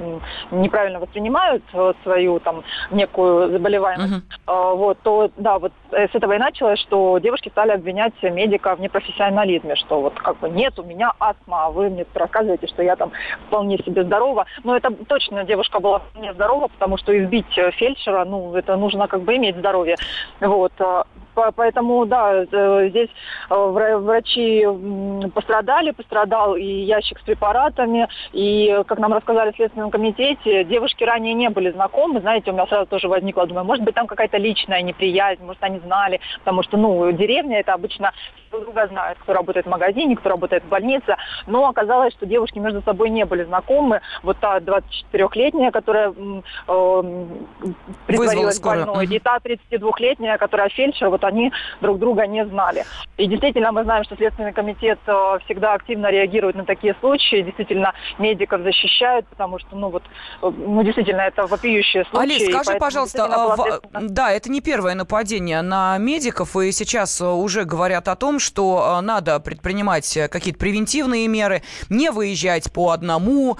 неправильно воспринимают э, свою там некую заболеваемость, uh-huh. вот, то да, вот э, с этого и началось, что девушки стали обвинять медика в непрофессионализме, что вот как бы нет, у меня астма, а вы мне рассказываете, что я там вполне себе здорова. Но это точно девушка была вполне здорова, потому что избить фельдшера, ну, это нужно как бы иметь здоровье. Вот. Поэтому, да, э, здесь э, врачи пострадали, пострадал и ящик с препаратами, и, как нам рассказали в Следственном комитете, девушки ранее не были знакомы, знаете, у меня сразу тоже возникло, думаю, может быть, там какая-то личная неприязнь, может, они знали, потому что, ну, деревня это обычно друг друга знают, кто работает в магазине, кто работает в больнице, но оказалось, что девушки между собой не были знакомы. Вот та 24-летняя, которая э, притворилась больной, и та 32-летняя, которая фельдшер, вот они друг друга не знали. И действительно, мы знаем, что Следственный комитет э, всегда активно реагирует на такие случаи, действительно, медиков защищают, потому что, ну вот, э, ну действительно, это вопиющие случаи. Алис, скажи, пожалуйста, а, в... да, это не первое нападение на медиков, и сейчас э, уже говорят о том, что надо предпринимать какие-то превентивные меры, не выезжать по одному,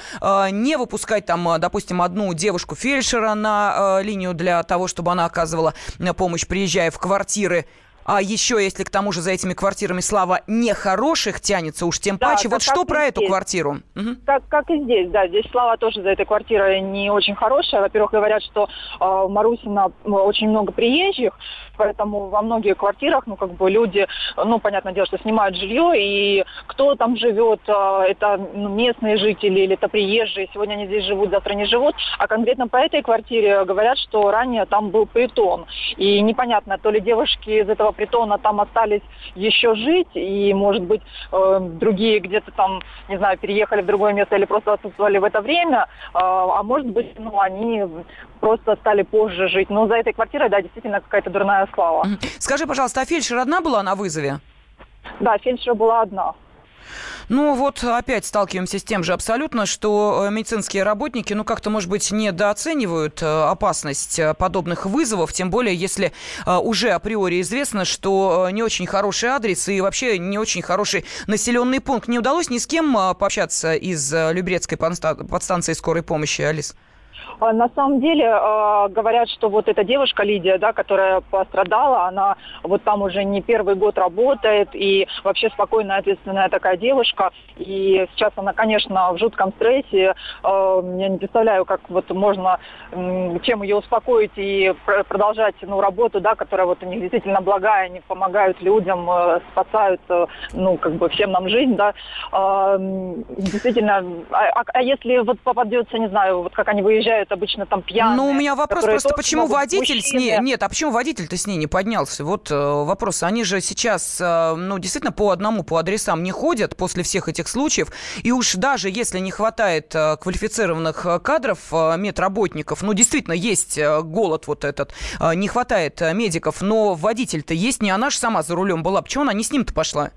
не выпускать там, допустим, одну девушку-фельдшера на линию для того, чтобы она оказывала помощь, приезжая в квартиры а еще, если к тому же за этими квартирами слава нехороших тянется, уж тем да, паче. Вот что про эту квартиру? Угу. Как, как и здесь, да. Здесь слава тоже за этой квартирой не очень хорошая. Во-первых, говорят, что э, в Марусино очень много приезжих, поэтому во многих квартирах, ну, как бы люди, ну, понятное дело, что снимают жилье, и кто там живет, а, это ну, местные жители или это приезжие, сегодня они здесь живут, завтра не живут, а конкретно по этой квартире говорят, что ранее там был притон, и непонятно, то ли девушки из этого притона там остались еще жить, и, может быть, э, другие где-то там, не знаю, переехали в другое место или просто отсутствовали в это время, а, а может быть, ну, они просто стали позже жить. Но за этой квартирой, да, действительно какая-то дурная слава. Скажи, пожалуйста, а фельдшер одна была на вызове? Да, фельдшер была одна. Ну вот опять сталкиваемся с тем же абсолютно, что э, медицинские работники, ну как-то, может быть, недооценивают э, опасность э, подобных вызовов, тем более, если уже априори известно, что не очень хороший адрес и вообще не очень хороший населенный пункт. Не удалось ни с кем пообщаться из Люберецкой подстанции скорой помощи, Алис? А, на самом деле а, говорят, что вот эта девушка Лидия, да, которая пострадала, она вот там уже не первый год работает и вообще спокойная, ответственная такая девушка. И сейчас она, конечно, в жутком стрессе. А, я не представляю, как вот можно, чем ее успокоить и продолжать ну, работу, да, которая вот у них действительно благая, они помогают людям, спасают, ну, как бы всем нам жизнь, да. Действительно, а, а если вот попадется, не знаю, вот как они выезжают обычно там пьяные. Ну, у меня вопрос просто, почему водитель мужчины... с ней... Нет, а почему водитель-то с ней не поднялся? Вот э, вопрос. Они же сейчас, э, ну, действительно, по одному, по адресам не ходят после всех этих случаев. И уж даже если не хватает э, квалифицированных э, кадров, э, медработников, ну, действительно, есть э, голод вот этот, э, не хватает э, медиков, но водитель-то есть, не она же сама за рулем была. Почему она не с ним-то пошла?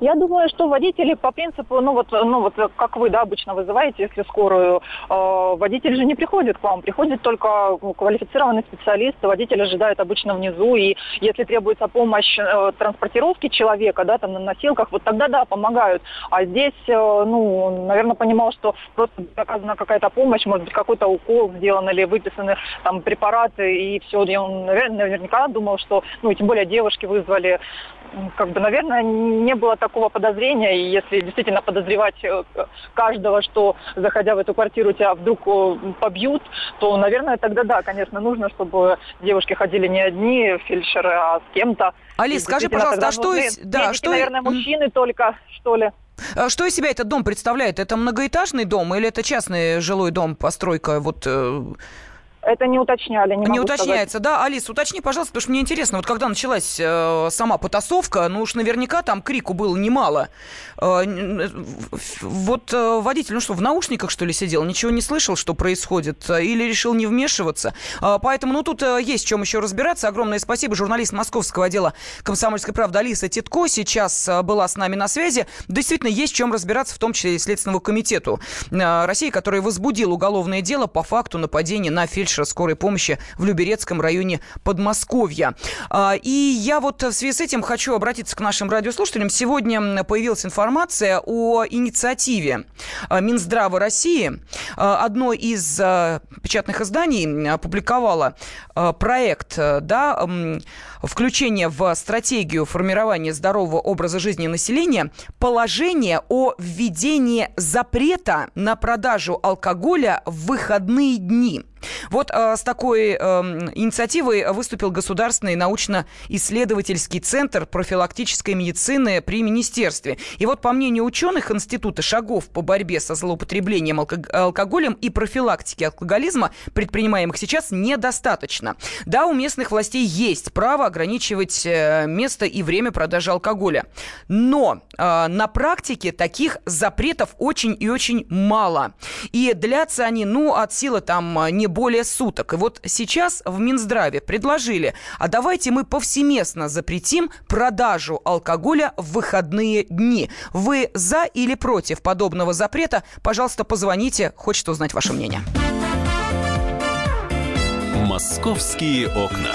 Я думаю, что водители по принципу, ну вот, ну вот как вы, да, обычно вызываете, если скорую, э, водитель же не приходит к вам, приходит только ну, квалифицированный специалист, водитель ожидает обычно внизу, и если требуется помощь э, транспортировки человека, да, там на носилках, вот тогда, да, помогают. А здесь, э, ну, наверное, понимал, что просто оказана какая-то помощь, может быть, какой-то укол сделан или выписаны там препараты, и все, и он, наверное, наверняка думал, что, ну, тем более девушки вызвали как бы, наверное, не было такого подозрения, и если действительно подозревать э, каждого, что, заходя в эту квартиру, тебя вдруг э, побьют, то, наверное, тогда да, конечно, нужно, чтобы девушки ходили не одни фельдшеры, а с кем-то. Алис, скажи, пожалуйста, а что из... Да, что... наверное, мужчины только, что ли? А что из себя этот дом представляет? Это многоэтажный дом или это частный жилой дом, постройка? Вот э, это не уточняли, не, не уточняется, сказать. да. Алис, уточни, пожалуйста, потому что мне интересно, вот когда началась э, сама потасовка, ну уж наверняка там крику было немало. Э, вот э, водитель, ну что, в наушниках, что ли, сидел, ничего не слышал, что происходит, э, или решил не вмешиваться. Э, поэтому, ну тут э, есть чем еще разбираться. Огромное спасибо. Журналист московского отдела «Комсомольской правды» Алиса Титко сейчас э, была с нами на связи. Действительно, есть чем разбираться, в том числе и Следственному комитету э, России, который возбудил уголовное дело по факту нападения на фельдшера фельдшера скорой помощи в Люберецком районе Подмосковья. А, и я вот в связи с этим хочу обратиться к нашим радиослушателям. Сегодня появилась информация о инициативе а, Минздрава России. А, одно из печатных изданий опубликовало проект да, включения в стратегию формирования здорового образа жизни населения положение о введении запрета на продажу алкоголя в выходные дни. Вот э, с такой э, инициативой выступил Государственный научно-исследовательский центр профилактической медицины при Министерстве. И вот по мнению ученых Института шагов по борьбе со злоупотреблением алкоголем и профилактики алкоголизма, предпринимаемых сейчас, недостаточно. Да, у местных властей есть право ограничивать э, место и время продажи алкоголя. Но э, на практике таких запретов очень и очень мало. И длятся они, ну, от силы там не более суток. И вот сейчас в Минздраве предложили, а давайте мы повсеместно запретим продажу алкоголя в выходные дни. Вы за или против подобного запрета? Пожалуйста, позвоните, хочется узнать ваше мнение. Московские окна.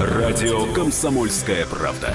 Радио «Комсомольская правда».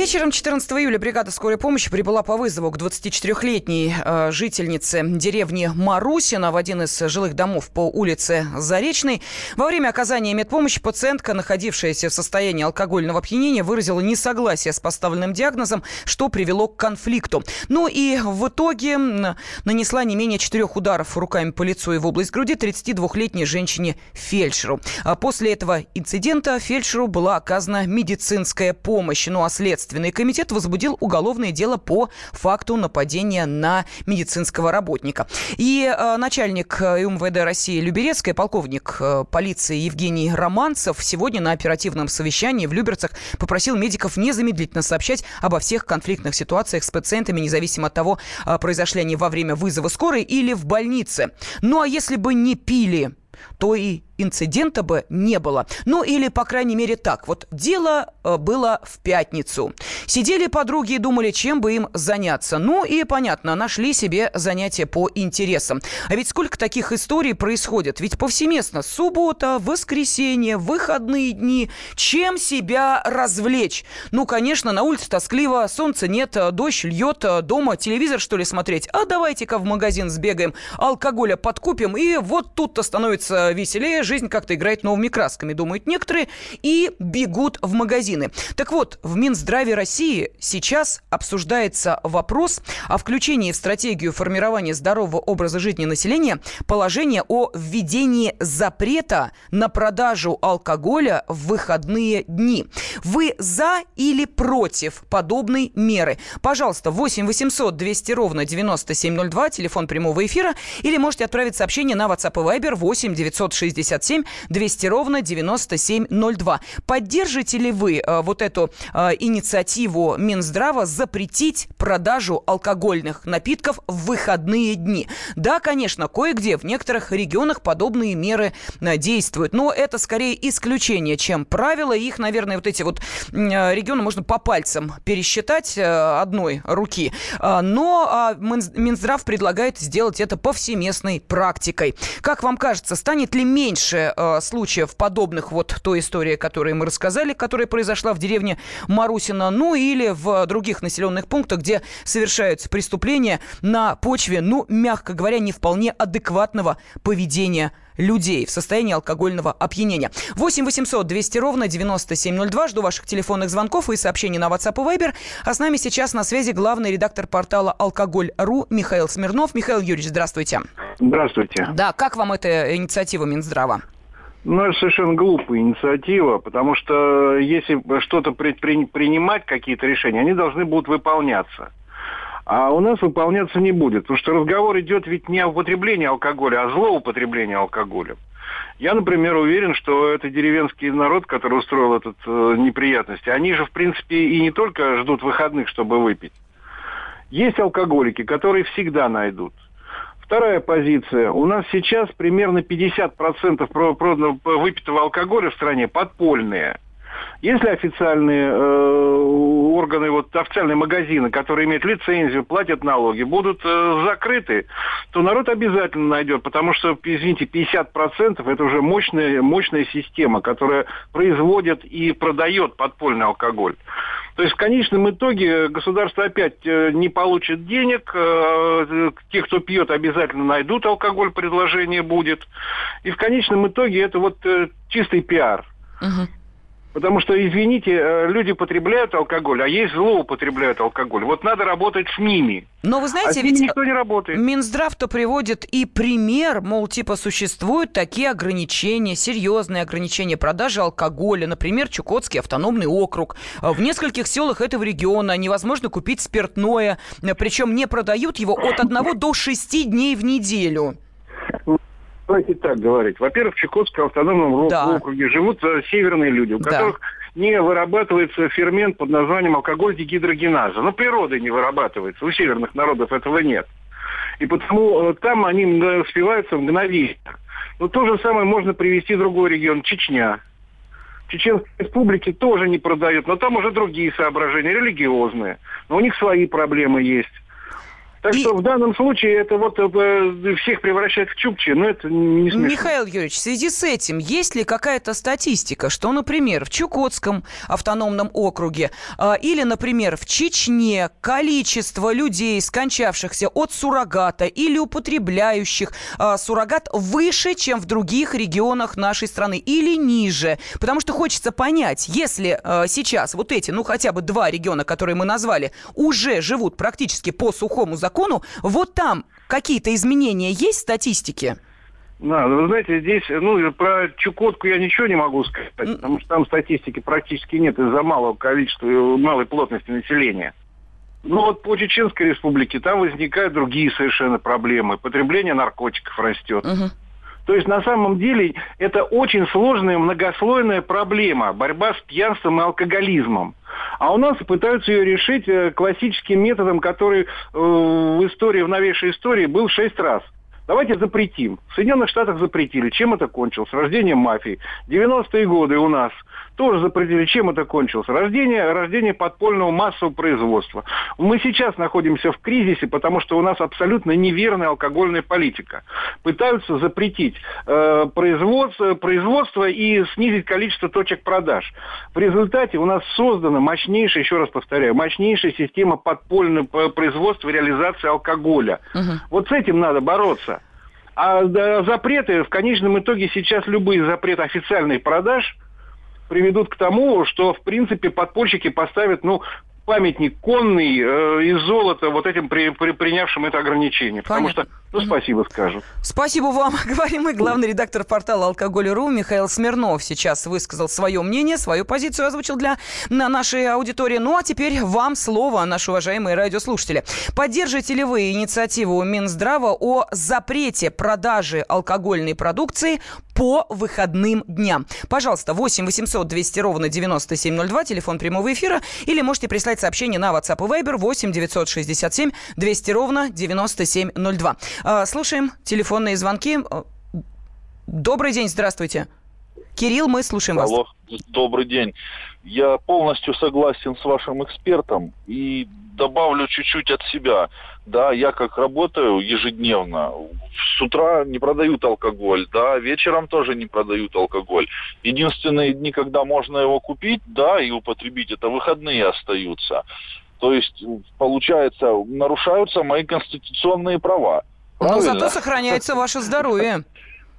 Вечером 14 июля бригада скорой помощи прибыла по вызову к 24-летней э, жительнице деревни Марусина в один из жилых домов по улице Заречной. Во время оказания медпомощи пациентка, находившаяся в состоянии алкогольного опьянения, выразила несогласие с поставленным диагнозом, что привело к конфликту. Ну и в итоге нанесла не менее четырех ударов руками по лицу и в область груди 32-летней женщине-фельдшеру. А после этого инцидента фельдшеру была оказана медицинская помощь. Ну а следствие Следственный комитет возбудил уголовное дело по факту нападения на медицинского работника. И э, начальник э, МВД России Люберецкая, полковник э, полиции Евгений Романцев сегодня на оперативном совещании в Люберцах попросил медиков незамедлительно сообщать обо всех конфликтных ситуациях с пациентами, независимо от того, произошли они во время вызова скорой или в больнице. Ну а если бы не пили, то и инцидента бы не было. Ну или, по крайней мере, так. Вот дело э, было в пятницу. Сидели подруги и думали, чем бы им заняться. Ну и, понятно, нашли себе занятие по интересам. А ведь сколько таких историй происходит? Ведь повсеместно суббота, воскресенье, выходные дни. Чем себя развлечь? Ну, конечно, на улице тоскливо, солнца нет, дождь льет, дома телевизор, что ли, смотреть? А давайте-ка в магазин сбегаем, алкоголя подкупим, и вот тут-то становится веселее, жизнь как-то играет новыми красками, думают некоторые, и бегут в магазины. Так вот, в Минздраве России сейчас обсуждается вопрос о включении в стратегию формирования здорового образа жизни населения положение о введении запрета на продажу алкоголя в выходные дни. Вы за или против подобной меры? Пожалуйста, 8 800 200 ровно 9702, телефон прямого эфира, или можете отправить сообщение на WhatsApp и Viber 8 960 967 200 ровно 9702. Поддержите ли вы э, вот эту э, инициативу Минздрава запретить продажу алкогольных напитков в выходные дни? Да, конечно, кое-где в некоторых регионах подобные меры э, действуют, но это скорее исключение, чем правило. Их, наверное, вот эти вот э, регионы можно по пальцам пересчитать э, одной руки. Э, но а, Минздрав предлагает сделать это повсеместной практикой. Как вам кажется, станет ли меньше меньше э, случаев подобных вот той истории, которую мы рассказали, которая произошла в деревне Марусина, ну или в других населенных пунктах, где совершаются преступления на почве, ну, мягко говоря, не вполне адекватного поведения людей в состоянии алкогольного опьянения. 8 800 200 ровно 9702. Жду ваших телефонных звонков и сообщений на WhatsApp и Viber. А с нами сейчас на связи главный редактор портала «Алкоголь.ру» Михаил Смирнов. Михаил Юрьевич, здравствуйте. Здравствуйте. Да, как вам эта инициатива Минздрава? Ну, это совершенно глупая инициатива, потому что если что-то предпринимать, какие-то решения, они должны будут выполняться. А у нас выполняться не будет, потому что разговор идет ведь не о употреблении алкоголя, а злоупотреблении алкоголем. Я, например, уверен, что это деревенский народ, который устроил этот э, неприятности, они же, в принципе, и не только ждут выходных, чтобы выпить. Есть алкоголики, которые всегда найдут. Вторая позиция. У нас сейчас примерно 50% выпитого алкоголя в стране подпольные. Если официальные э, органы, вот официальные магазины, которые имеют лицензию, платят налоги, будут э, закрыты, то народ обязательно найдет, потому что, извините, 50% это уже мощная, мощная система, которая производит и продает подпольный алкоголь. То есть в конечном итоге государство опять э, не получит денег, э, те, кто пьет, обязательно найдут алкоголь, предложение будет. И в конечном итоге это вот э, чистый пиар. Угу. Потому что, извините, э, люди потребляют алкоголь, а есть злоупотребляют алкоголь. Вот надо работать с ними. Но вы знаете, а ведь никто не работает. Минздрав-то приводит и пример, мол, типа существуют такие ограничения, серьезные ограничения продажи алкоголя. Например, Чукотский автономный округ. В нескольких селах этого региона невозможно купить спиртное, причем не продают его от одного до шести дней в неделю давайте так говорить. Во-первых, в Чукотском автономном да. округе живут э, северные люди, у да. которых не вырабатывается фермент под названием алкоголь дегидрогеназа. Ну, природы не вырабатывается. У северных народов этого нет. И потому э, там они спиваются мгновенно. Но то же самое можно привести в другой регион, Чечня. Чеченской республике тоже не продают, но там уже другие соображения, религиозные. Но у них свои проблемы есть. Так что в данном случае это вот э, всех превращает в чукчи, но это не смешно. Михаил Юрьевич, в связи с этим, есть ли какая-то статистика, что, например, в Чукотском автономном округе э, или, например, в Чечне количество людей, скончавшихся от суррогата или употребляющих э, суррогат выше, чем в других регионах нашей страны или ниже? Потому что хочется понять, если э, сейчас вот эти, ну хотя бы два региона, которые мы назвали, уже живут практически по сухому закону, закону, вот там какие-то изменения есть в статистике? Да, вы знаете, здесь, ну, про Чукотку я ничего не могу сказать, потому что там статистики практически нет из-за малого количества, малой плотности населения. Ну вот по Чеченской республике там возникают другие совершенно проблемы. Потребление наркотиков растет. Угу. То есть на самом деле это очень сложная многослойная проблема, борьба с пьянством и алкоголизмом. А у нас пытаются ее решить э, классическим методом, который э, в истории, в новейшей истории был шесть раз – Давайте запретим. В Соединенных Штатах запретили. Чем это кончилось? Рождением мафии. 90-е годы у нас тоже запретили. Чем это кончилось? Рождение, рождение подпольного массового производства. Мы сейчас находимся в кризисе, потому что у нас абсолютно неверная алкогольная политика. Пытаются запретить э, производство, производство и снизить количество точек продаж. В результате у нас создана мощнейшая, еще раз повторяю, мощнейшая система подпольного производства и реализации алкоголя. Угу. Вот с этим надо бороться. А запреты, в конечном итоге сейчас любые запреты официальных продаж приведут к тому, что, в принципе, подпольщики поставят, ну, памятник конный э, из золота вот этим при, при, принявшим это ограничение. Понятно. Потому что, ну, спасибо скажут. Спасибо вам, говорим мы. Главный редактор портала «Алкоголь.ру» Михаил Смирнов сейчас высказал свое мнение, свою позицию озвучил для на нашей аудитории. Ну, а теперь вам слово, наши уважаемые радиослушатели. Поддержите ли вы инициативу Минздрава о запрете продажи алкогольной продукции по выходным дням. Пожалуйста, 8 800 200 ровно 9702, телефон прямого эфира, или можете прислать сообщение на WhatsApp и Viber 8 967 200 ровно 9702. А, слушаем телефонные звонки. Добрый день, здравствуйте. Кирилл, мы слушаем вас. Алло, добрый день. Я полностью согласен с вашим экспертом и добавлю чуть-чуть от себя. Да, я как работаю ежедневно, с утра не продают алкоголь, да, вечером тоже не продают алкоголь. Единственные дни, когда можно его купить, да, и употребить, это выходные остаются. То есть, получается, нарушаются мои конституционные права. Но зато сохраняется ваше здоровье.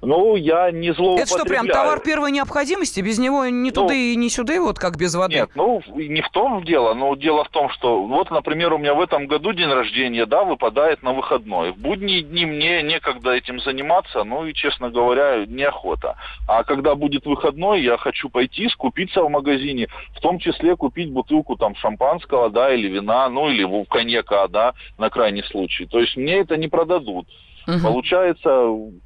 Ну, я не злоупотребляю. Это что, прям товар первой необходимости? Без него ни ну, туда и ни сюда, вот как без воды? Нет, ну, не в том дело, но дело в том, что вот, например, у меня в этом году день рождения, да, выпадает на выходной. В будние дни мне некогда этим заниматься, ну и, честно говоря, неохота. А когда будет выходной, я хочу пойти, скупиться в магазине, в том числе купить бутылку там шампанского, да, или вина, ну или коньяка, да, на крайний случай. То есть мне это не продадут. Угу. Получается,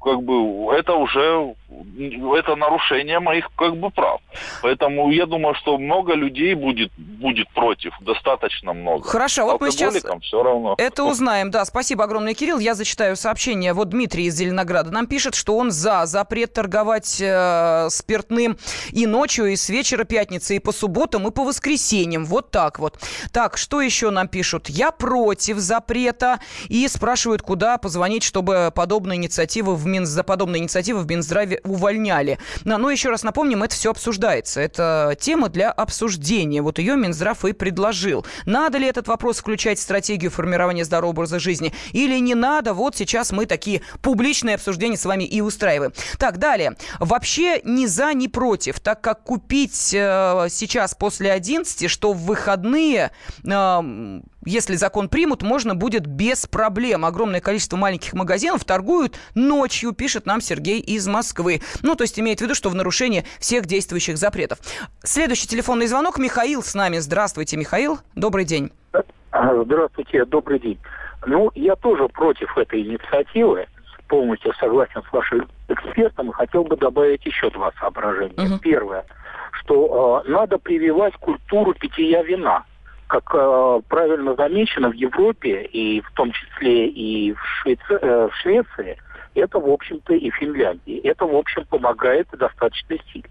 как бы это уже это нарушение моих как бы прав. Поэтому я думаю, что много людей будет будет против, достаточно много. Хорошо, вот мы сейчас все равно. это узнаем. Да, спасибо огромное, Кирилл. Я зачитаю сообщение. Вот Дмитрий из Зеленограда нам пишет, что он за запрет торговать э, спиртным и ночью, и с вечера пятницы, и по субботам, и по воскресеньям. Вот так вот. Так, что еще нам пишут? Я против запрета и спрашивают, куда позвонить, чтобы подобные инициативы в Минз... за подобные инициативы в Минздраве увольняли. Но, но еще раз напомним, это все обсуждается. Это тема для обсуждения. Вот ее Минздрав и предложил. Надо ли этот вопрос включать в стратегию формирования здорового образа жизни или не надо? Вот сейчас мы такие публичные обсуждения с вами и устраиваем. Так, далее. Вообще ни за, ни против, так как купить э, сейчас после 11, что в выходные... Э, если закон примут, можно будет без проблем. Огромное количество маленьких магазинов торгуют ночью, пишет нам Сергей из Москвы. Ну, то есть имеет в виду, что в нарушение всех действующих запретов. Следующий телефонный звонок. Михаил с нами. Здравствуйте, Михаил. Добрый день. Здравствуйте, добрый день. Ну, я тоже против этой инициативы, полностью согласен с вашим экспертом и хотел бы добавить еще два соображения. Угу. Первое, что э, надо прививать культуру питья вина как э, правильно замечено, в Европе, и в том числе и в, Швейце, э, в Швеции, это, в общем-то, и Финляндии. Это, в общем, помогает достаточно сильно.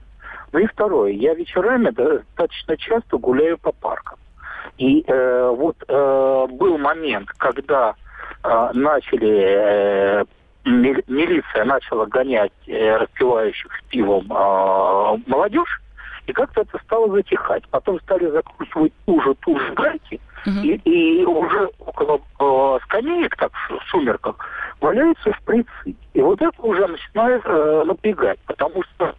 Ну и второе, я вечерами достаточно часто гуляю по паркам. И э, вот э, был момент, когда э, начали, э, милиция начала гонять э, распивающих с пивом э, молодежь, и как-то это стало затихать. Потом стали закручивать ту же, ту же гайки, и, и уже около э, скамеек, так в сумерках, валяются шприцы. И вот это уже начинает э, напрягать, потому что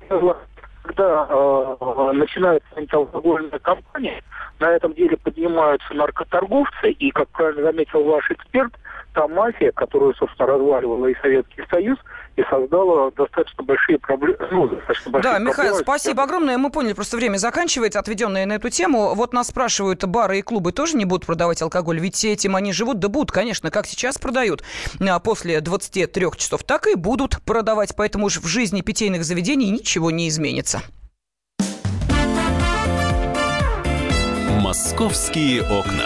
когда э, начинается антиалкогольная кампания, на этом деле поднимаются наркоторговцы, и, как правильно заметил ваш эксперт, та мафия, которую, собственно, разваливала и Советский Союз, и создала достаточно большие проблемы. Ну, достаточно большие да, Михаил, проблемы. спасибо огромное. Мы поняли, просто время заканчивается, отведенное на эту тему. Вот нас спрашивают, бары и клубы тоже не будут продавать алкоголь? Ведь этим они живут, да будут, конечно, как сейчас продают. А после 23 часов так и будут продавать, поэтому уж в жизни питейных заведений ничего не изменится. Московские окна.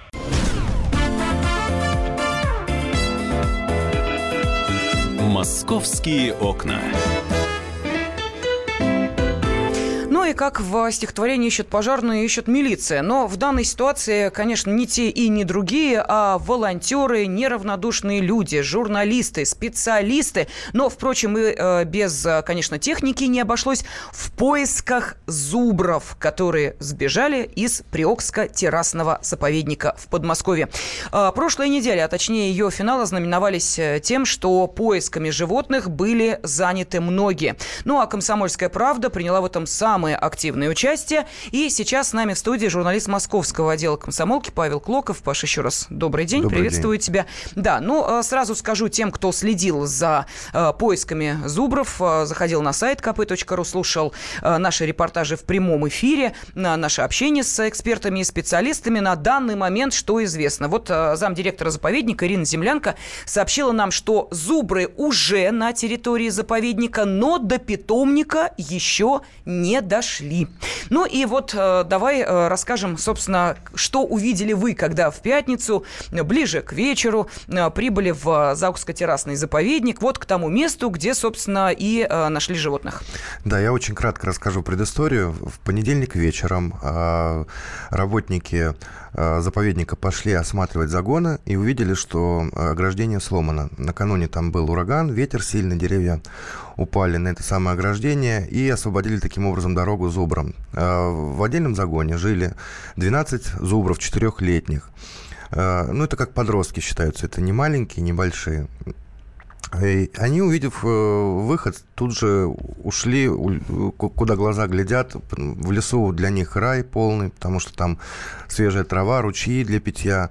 Московские окна. Ну и как в стихотворении ищут пожарную, ищут милиция. Но в данной ситуации, конечно, не те и не другие, а волонтеры, неравнодушные люди, журналисты, специалисты. Но, впрочем, и э, без, конечно, техники не обошлось в поисках зубров, которые сбежали из Приокско-террасного заповедника в Подмосковье. Э, прошлая неделя, а точнее ее финал, ознаменовались э, тем, что поисками животных были заняты многие. Ну а «Комсомольская правда» приняла в этом сам самое активное участие. И сейчас с нами в студии журналист московского отдела комсомолки Павел Клоков. Паша, еще раз добрый день, добрый приветствую день. тебя. Да, ну э, сразу скажу тем, кто следил за э, поисками зубров, э, заходил на сайт kp.ru, слушал наши репортажи в прямом эфире, на наше общение с экспертами и специалистами. На данный момент что известно? Вот замдиректора заповедника Ирина Землянка сообщила нам, что зубры уже на территории заповедника, но до питомника еще не дошли. Ну и вот э, давай э, расскажем, собственно, что увидели вы, когда в пятницу, ближе к вечеру, э, прибыли в Заукско-террасный заповедник, вот к тому месту, где, собственно, и нашли животных. Да, я очень кратко расскажу предысторию. В понедельник вечером работники заповедника пошли осматривать загоны и увидели, что ограждение сломано. Накануне там был ураган, ветер сильный, деревья упали на это самое ограждение и освободили таким образом дорогу зубрам. А, в отдельном загоне жили 12 зубров четырехлетних. А, ну, это как подростки считаются, это не маленькие, не большие. И они, увидев э, выход, тут же ушли, куда глаза глядят. В лесу для них рай полный, потому что там свежая трава, ручьи для питья.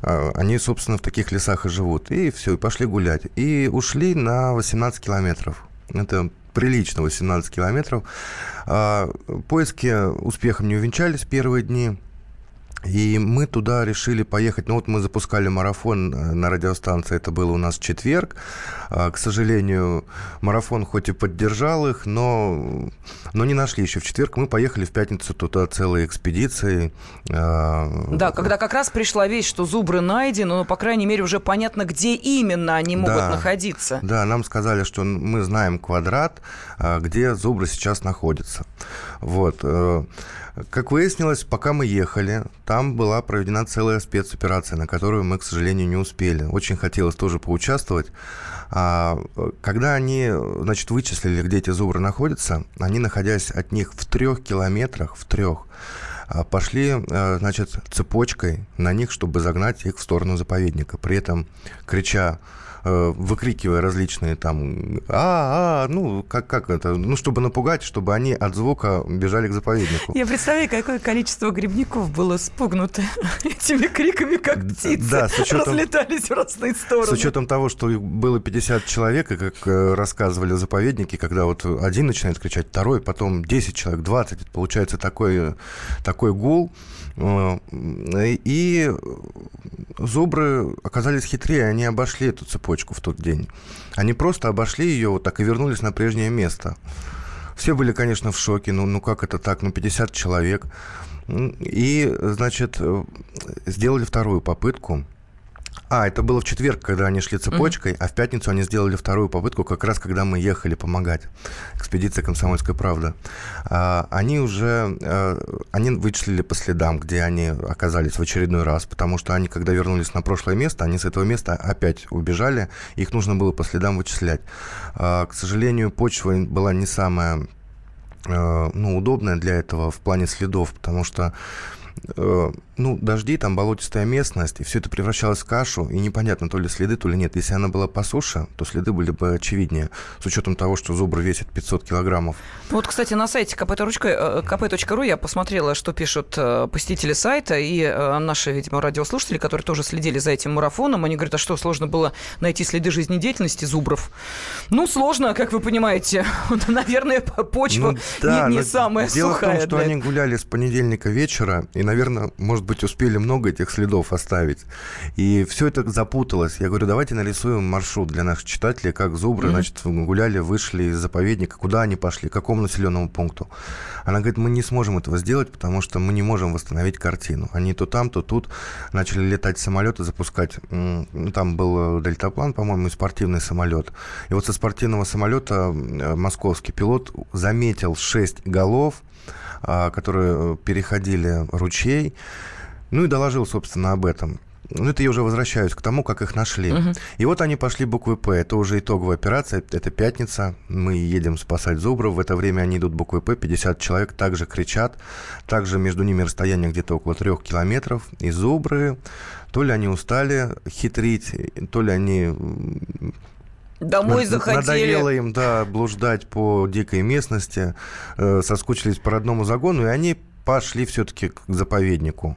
Они, собственно, в таких лесах и живут. И все, и пошли гулять. И ушли на 18 километров. Это прилично 18 километров. А, поиски успехом не увенчались первые дни. И мы туда решили поехать. Ну вот мы запускали марафон э, на радиостанции, это было у нас в четверг. А, к сожалению, марафон хоть и поддержал их, но, но не нашли еще в четверг. Мы поехали в пятницу туда целой экспедицией. А, да, когда как раз пришла вещь, что зубры найдены, но, по крайней мере, уже понятно, где именно они могут да, находиться. Да, нам сказали, что мы знаем квадрат, а, где зубры сейчас находятся. Вот. Как выяснилось, пока мы ехали, там была проведена целая спецоперация, на которую мы, к сожалению, не успели. Очень хотелось тоже поучаствовать. А, когда они, значит, вычислили, где эти зубры находятся, они, находясь от них в трех километрах, в трех, а, пошли, а, значит, цепочкой на них, чтобы загнать их в сторону заповедника. При этом крича выкрикивая различные там а, а, ну, как, как это, ну, чтобы напугать, чтобы они от звука бежали к заповеднику. Я представляю, какое количество грибников было спугнуто этими криками, как птицы, да, с учетом, разлетались в разные стороны. С учетом того, что их было 50 человек, и как э, рассказывали заповедники, когда вот один начинает кричать, второй, потом 10 человек, 20, получается такой, такой гул, э, и зубры оказались хитрее, они обошли эту цепочку в тот день. Они просто обошли ее вот так и вернулись на прежнее место. Все были, конечно, в шоке. Ну, ну как это так? Ну, 50 человек. И, значит, э, сделали вторую попытку. А, это было в четверг, когда они шли цепочкой, mm-hmm. а в пятницу они сделали вторую попытку, как раз когда мы ехали помогать. Экспедиция «Комсомольская правда». А, они уже, а, они вычислили по следам, где они оказались в очередной раз, потому что они, когда вернулись на прошлое место, они с этого места опять убежали, их нужно было по следам вычислять. А, к сожалению, почва была не самая а, ну, удобная для этого в плане следов, потому что Э, ну, дожди, там болотистая местность, и все это превращалось в кашу, и непонятно, то ли следы, то ли нет. Если она была по суше, то следы были бы очевиднее, с учетом того, что зубр весит 500 килограммов. Вот, кстати, на сайте kp.ru э, я посмотрела, что пишут э, посетители сайта и наши, видимо, радиослушатели, которые тоже следили за этим марафоном. Они говорят, а что, сложно было найти следы жизнедеятельности зубров? Ну, сложно, как вы понимаете. Наверное, почва ну, да, не, не самая дело сухая. Дело в том, что они гуляли с понедельника вечера, и наверное, может быть, успели много этих следов оставить. И все это запуталось. Я говорю, давайте нарисуем маршрут для наших читателей, как зубры, mm-hmm. значит, гуляли, вышли из заповедника, куда они пошли, к какому населенному пункту. Она говорит, мы не сможем этого сделать, потому что мы не можем восстановить картину. Они то там, то тут начали летать самолеты, запускать. Там был дельтаплан, по-моему, и спортивный самолет. И вот со спортивного самолета московский пилот заметил 6 голов, а, которые э, переходили ручей. Ну и доложил, собственно, об этом. Ну, это я уже возвращаюсь к тому, как их нашли. Угу. И вот они пошли буквы П. Это уже итоговая операция. Это пятница. Мы едем спасать зубров. В это время они идут буквой П. 50 человек также кричат. Также между ними расстояние где-то около трех километров. И зубры, то ли они устали хитрить, то ли они Домой захотели. Надоело им, да, блуждать по дикой местности, э, соскучились по родному загону, и они пошли все-таки к заповеднику.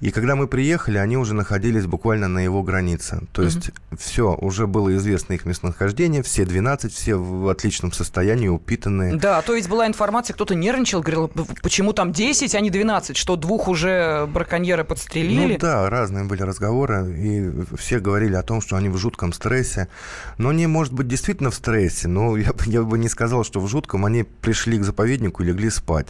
И когда мы приехали, они уже находились буквально на его границе. То угу. есть все, уже было известно их местонахождение, все 12, все в отличном состоянии, упитанные. Да, то есть была информация, кто-то нервничал, говорил, почему там 10, а не 12, что двух уже браконьеры подстрелили? Ну да, разные были разговоры, и все говорили о том, что они в жутком стрессе. Но они, может быть, действительно в стрессе, но я, я бы не сказал, что в жутком. Они пришли к заповеднику и легли спать.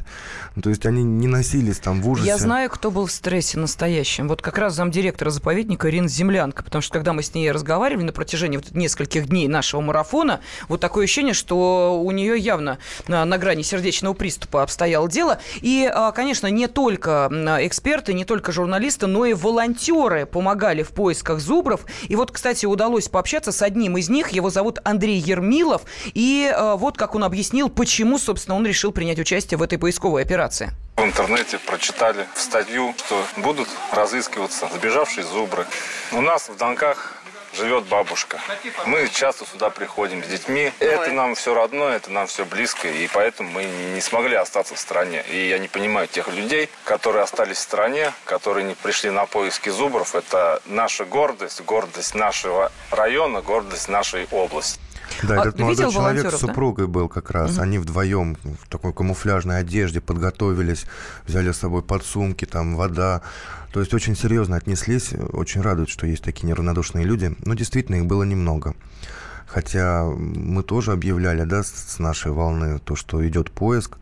То есть они не носились там в ужасе. Я знаю, кто был в стрессе настоящем. Вот как раз замдиректора заповедника Ирина Землянка, потому что когда мы с ней разговаривали на протяжении вот нескольких дней нашего марафона, вот такое ощущение, что у нее явно на, на грани сердечного приступа обстояло дело. И, а, конечно, не только эксперты, не только журналисты, но и волонтеры помогали в поисках зубров. И вот, кстати, удалось пообщаться с одним из них. Его зовут Андрей Ермилов. И а, вот как он объяснил, почему, собственно, он решил принять участие в этой поисковой операции. В интернете прочитали статью, что будут разыскиваться сбежавшие зубры. У нас в Донках живет бабушка. Мы часто сюда приходим с детьми. Это нам все родное, это нам все близко, и поэтому мы не смогли остаться в стране. И я не понимаю тех людей, которые остались в стране, которые не пришли на поиски зубров. Это наша гордость, гордость нашего района, гордость нашей области. Да, а, этот молодой человек с супругой да? был как раз. Угу. Они вдвоем в такой камуфляжной одежде подготовились, взяли с собой подсумки, там вода. То есть очень серьезно отнеслись. Очень радует, что есть такие неравнодушные люди. Но действительно их было немного. Хотя мы тоже объявляли, да, с нашей волны, то, что идет поиск.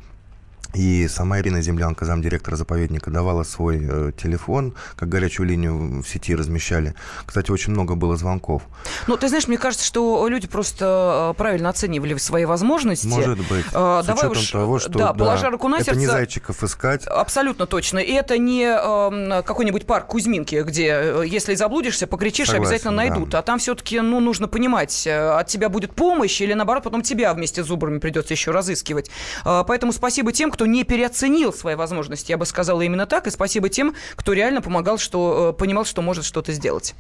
И сама Ирина Землянка, замдиректора заповедника, давала свой э, телефон, как горячую линию в сети размещали. Кстати, очень много было звонков. Ну, ты знаешь, мне кажется, что люди просто э, правильно оценивали свои возможности. Может быть. Э, с Давай уж, того, что да, да, положа руку на это сердце. не зайчиков искать. Абсолютно точно. И это не э, какой-нибудь парк Кузьминки, где, э, если заблудишься, покричишь, Согласен, обязательно найдут. Да. А там все-таки, ну, нужно понимать, э, от тебя будет помощь или, наоборот, потом тебя вместе с зубрами придется еще разыскивать. Поэтому спасибо тем, кто кто не переоценил свои возможности, я бы сказала именно так, и спасибо тем, кто реально помогал, что э, понимал, что может что-то сделать.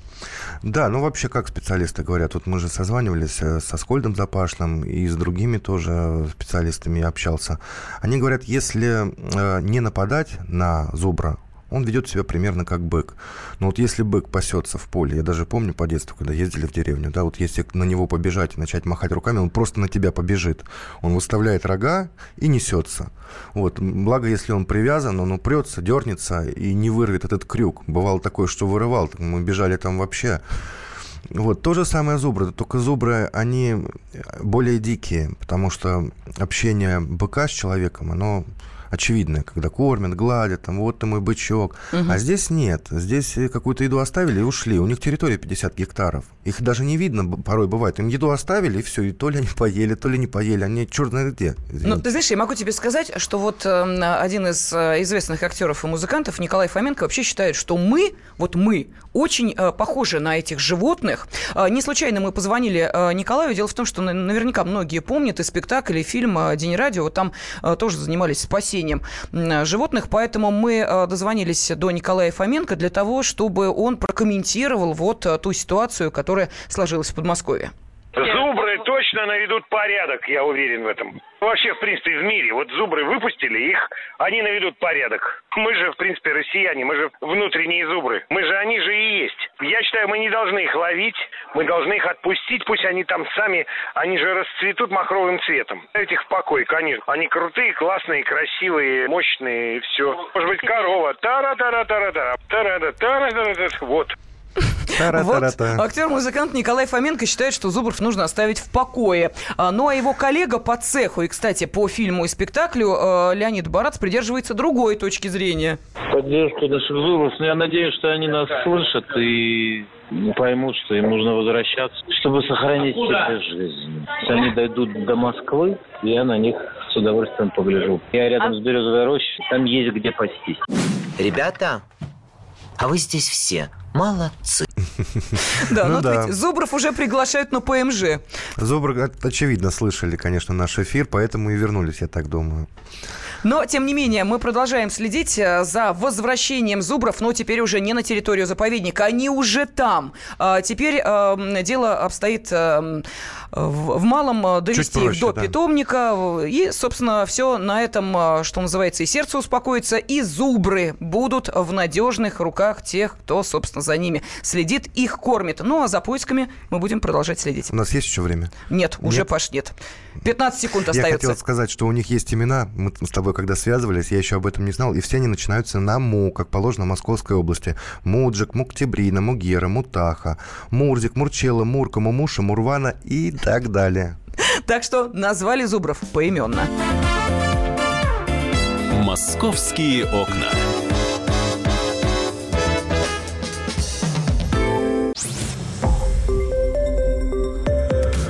Да, ну вообще, как специалисты говорят, вот мы же созванивались э, со Скольдом Запашным и с другими тоже специалистами общался. Они говорят, если э, не нападать на зубра, он ведет себя примерно как бык. Но вот если бык пасется в поле, я даже помню по детству, когда ездили в деревню, да, вот если на него побежать и начать махать руками, он просто на тебя побежит. Он выставляет рога и несется. Вот. Благо, если он привязан, он упрется, дернется и не вырвет этот крюк. Бывало такое, что вырывал, мы бежали там вообще вот, то же самое зубры, только зубры, они более дикие, потому что общение быка с человеком, оно очевидное, когда кормят, гладят, там, вот ты мой бычок. Угу. А здесь нет. Здесь какую-то еду оставили и ушли. У них территория 50 гектаров. Их даже не видно порой бывает. Им еду оставили, и все. И то ли они поели, то ли не поели. Они черт знает где. Ну, ты знаешь, я могу тебе сказать, что вот э, один из э, известных актеров и музыкантов, Николай Фоменко, вообще считает, что мы, вот мы, очень э, похожи на этих животных. Э, не случайно мы позвонили э, Николаю. Дело в том, что наверняка многие помнят и спектакль, и фильм э, «День радио». Вот там э, тоже занимались спасением спасением животных. Поэтому мы э, дозвонились до Николая Фоменко для того, чтобы он прокомментировал вот э, ту ситуацию, которая сложилась в Подмосковье. Зубры точно наведут порядок, я уверен в этом. Вообще, в принципе, в мире. Вот зубры выпустили их, они наведут порядок. Мы же, в принципе, россияне, мы же внутренние зубры. Мы же, они же и есть. Я считаю, мы не должны их ловить, мы должны их отпустить, пусть они там сами, они же расцветут махровым цветом. Дать их в покой, конечно. Они крутые, классные, красивые, мощные, и все. Может быть, корова. Тара-тара-тара-тара. Тара-тара-тара-тара. Вот. Вот актер-музыкант Николай Фоменко считает, что Зубров нужно оставить в покое. А, ну а его коллега по цеху и, кстати, по фильму и спектаклю э, Леонид Барац придерживается другой точки зрения. Поддержку наших Зубров. Но я надеюсь, что они нас слышат и поймут, что им нужно возвращаться, чтобы сохранить себе жизнь. Они дойдут до Москвы, я на них с удовольствием погляжу. Я рядом а... с Березовой рощей, там есть где пастись. Ребята, а вы здесь все молодцы. Да, ну, ну да. ведь Зубров уже приглашают на ПМЖ. Зубров, очевидно, слышали, конечно, наш эфир, поэтому и вернулись, я так думаю. Но, тем не менее, мы продолжаем следить э, за возвращением зубров, но теперь уже не на территорию заповедника, они уже там. А теперь э, дело обстоит э, в, в малом э, довести проще, их до да. питомника. И, собственно, все на этом, э, что называется, и сердце успокоится, и зубры будут в надежных руках тех, кто, собственно, за ними следит, их кормит. Ну, а за поисками мы будем продолжать следить. У нас есть еще время? Нет, уже, нет? Паш, нет. 15 секунд остается. Я хотел сказать, что у них есть имена. Мы с тобой, когда связывались, я еще об этом не знал. И все они начинаются на Му, как положено в Московской области. Муджик, Муктебрина, Мугера, Мутаха, Мурзик, Мурчела, Мурка, Мумуша, Мурвана и так далее. Так что назвали Зубров поименно. «Московские окна».